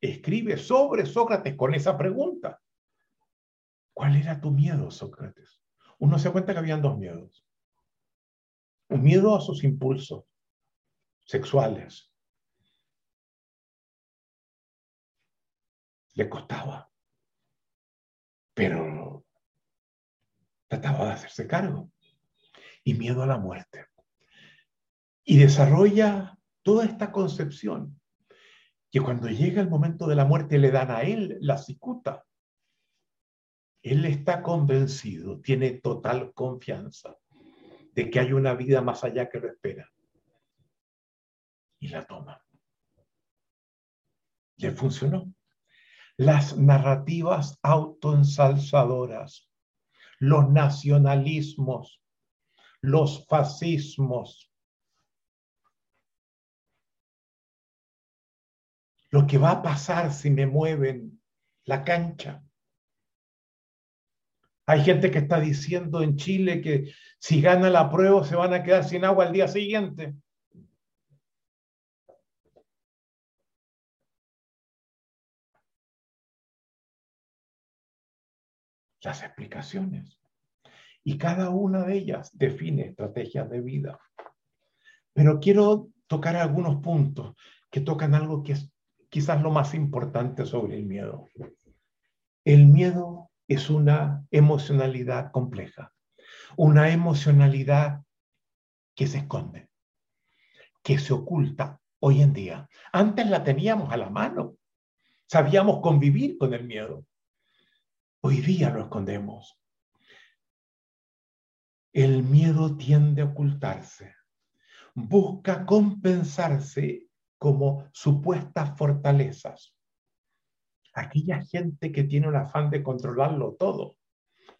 escribe sobre Sócrates con esa pregunta. ¿Cuál era tu miedo, Sócrates? Uno se cuenta que habían dos miedos. Un miedo a sus impulsos sexuales. Le costaba, pero trataba de hacerse cargo. Y miedo a la muerte. Y desarrolla toda esta concepción que cuando llega el momento de la muerte le dan a él la cicuta. Él está convencido, tiene total confianza de que hay una vida más allá que lo espera. Y la toma. Le funcionó. Las narrativas autoensalzadoras, los nacionalismos, los fascismos, lo que va a pasar si me mueven la cancha. Hay gente que está diciendo en Chile que si gana la prueba se van a quedar sin agua al día siguiente. Las explicaciones. Y cada una de ellas define estrategias de vida. Pero quiero tocar algunos puntos que tocan algo que es quizás lo más importante sobre el miedo. El miedo es una emocionalidad compleja, una emocionalidad que se esconde, que se oculta hoy en día. Antes la teníamos a la mano, sabíamos convivir con el miedo. Hoy día lo escondemos. El miedo tiende a ocultarse, busca compensarse como supuestas fortalezas. Aquella gente que tiene un afán de controlarlo todo,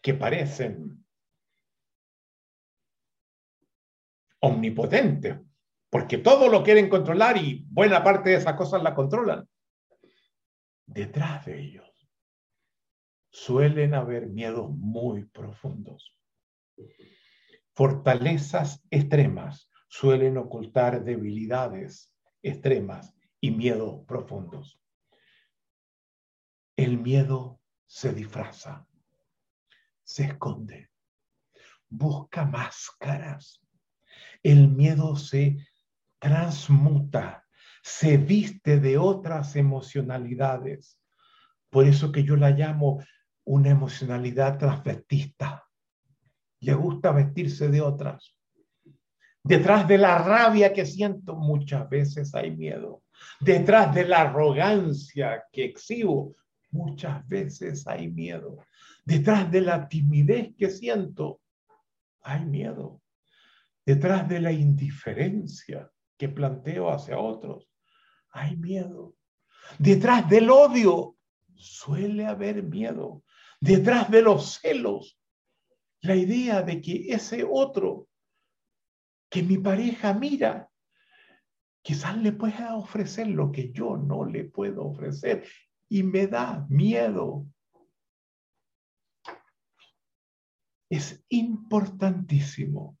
que parecen omnipotentes, porque todo lo quieren controlar y buena parte de esas cosas la controlan. Detrás de ellos suelen haber miedos muy profundos. Fortalezas extremas suelen ocultar debilidades extremas y miedo profundos. El miedo se disfraza, se esconde, busca máscaras. El miedo se transmuta, se viste de otras emocionalidades. Por eso que yo la llamo una emocionalidad transvestista. Le gusta vestirse de otras. Detrás de la rabia que siento muchas veces hay miedo. Detrás de la arrogancia que exhibo muchas veces hay miedo. Detrás de la timidez que siento hay miedo. Detrás de la indiferencia que planteo hacia otros hay miedo. Detrás del odio suele haber miedo. Detrás de los celos, la idea de que ese otro que mi pareja mira, quizás le pueda ofrecer lo que yo no le puedo ofrecer y me da miedo. Es importantísimo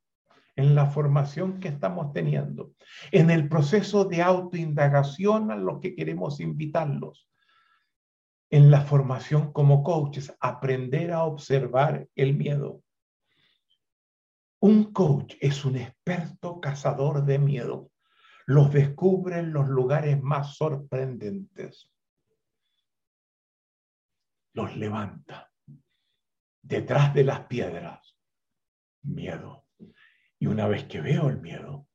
en la formación que estamos teniendo, en el proceso de autoindagación a los que queremos invitarlos, en la formación como coaches, aprender a observar el miedo. Un coach es un experto cazador de miedo. Los descubre en los lugares más sorprendentes. Los levanta. Detrás de las piedras, miedo. Y una vez que veo el miedo,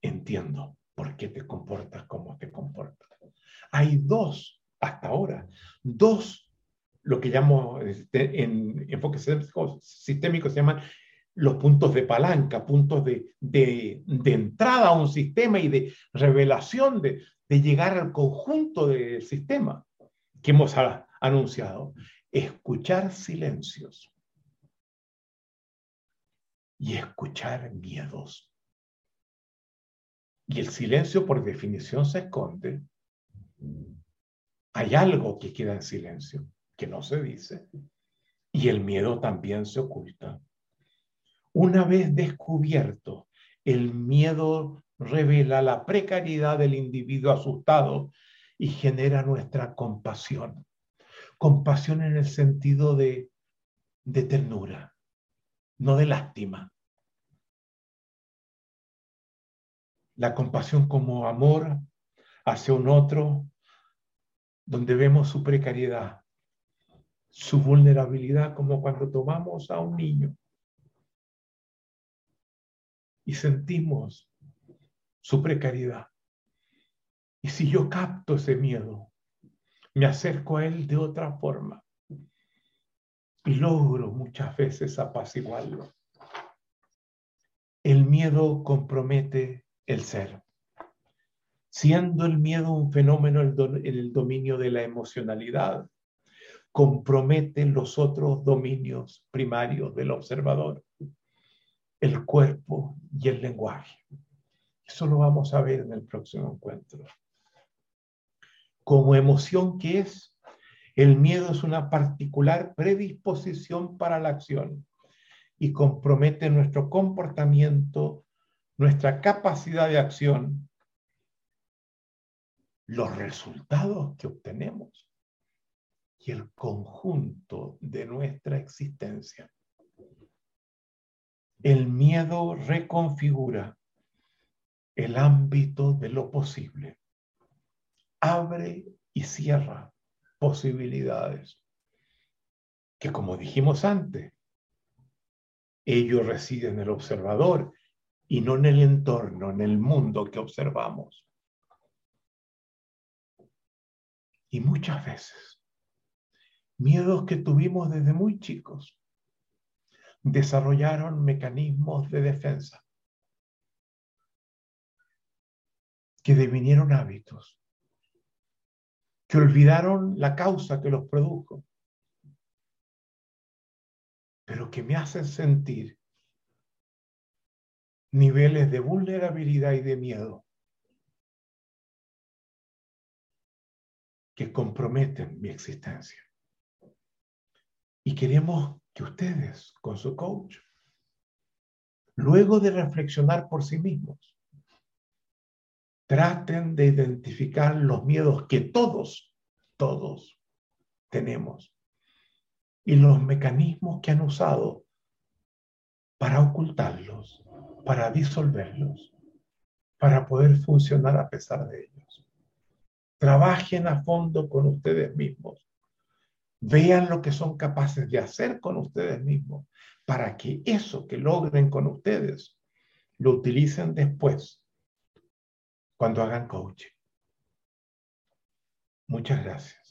entiendo por qué te comportas como te comportas. Hay dos, hasta ahora, dos, lo que llamo este, en enfoque sistémico se llaman los puntos de palanca, puntos de, entrada a un sistema y de revelación, de, de llegar al conjunto del sistema que hemos anunciado. Escuchar silencios y escuchar miedos. Y el silencio por definición se esconde. Hay algo que queda en silencio, que no se dice. Y el miedo también se oculta. Una vez descubierto, el miedo revela la precariedad del individuo asustado y genera nuestra compasión. Compasión en el sentido de, de ternura, no de lástima. La compasión como amor hacia un otro, donde vemos su precariedad, su vulnerabilidad, como cuando tomamos a un niño y sentimos su precariedad. Y si yo capto ese miedo, me acerco a él de otra forma logro muchas veces apaciguarlo. El miedo compromete el ser. Siendo el miedo un fenómeno en el dominio de la emocionalidad, compromete los otros dominios primarios del observador el cuerpo y el lenguaje. Eso lo vamos a ver en el próximo encuentro. Como emoción que es, el miedo es una particular predisposición para la acción y compromete nuestro comportamiento, nuestra capacidad de acción, los resultados que obtenemos y el conjunto de nuestra existencia. El miedo reconfigura el ámbito de lo posible. Abre y cierra posibilidades que, como dijimos antes, ellos residen en el observador y no en el entorno, en el mundo que observamos. Y muchas veces, miedos que tuvimos desde muy chicos, desarrollaron mecanismos de defensa que devinieron hábitos, que olvidaron la causa que los produjo, pero que me hacen sentir niveles de vulnerabilidad y de miedo que comprometen mi existencia. Y queremos que ustedes, con su coach, luego de reflexionar por sí mismos, traten de identificar los miedos que todos, todos tenemos y los mecanismos que han usado para ocultarlos, para disolverlos, para poder funcionar a pesar de ellos. Trabajen a fondo con ustedes mismos Vean lo que son capaces de hacer con ustedes mismos para que eso que logren con ustedes lo utilicen después cuando hagan coaching. Muchas gracias.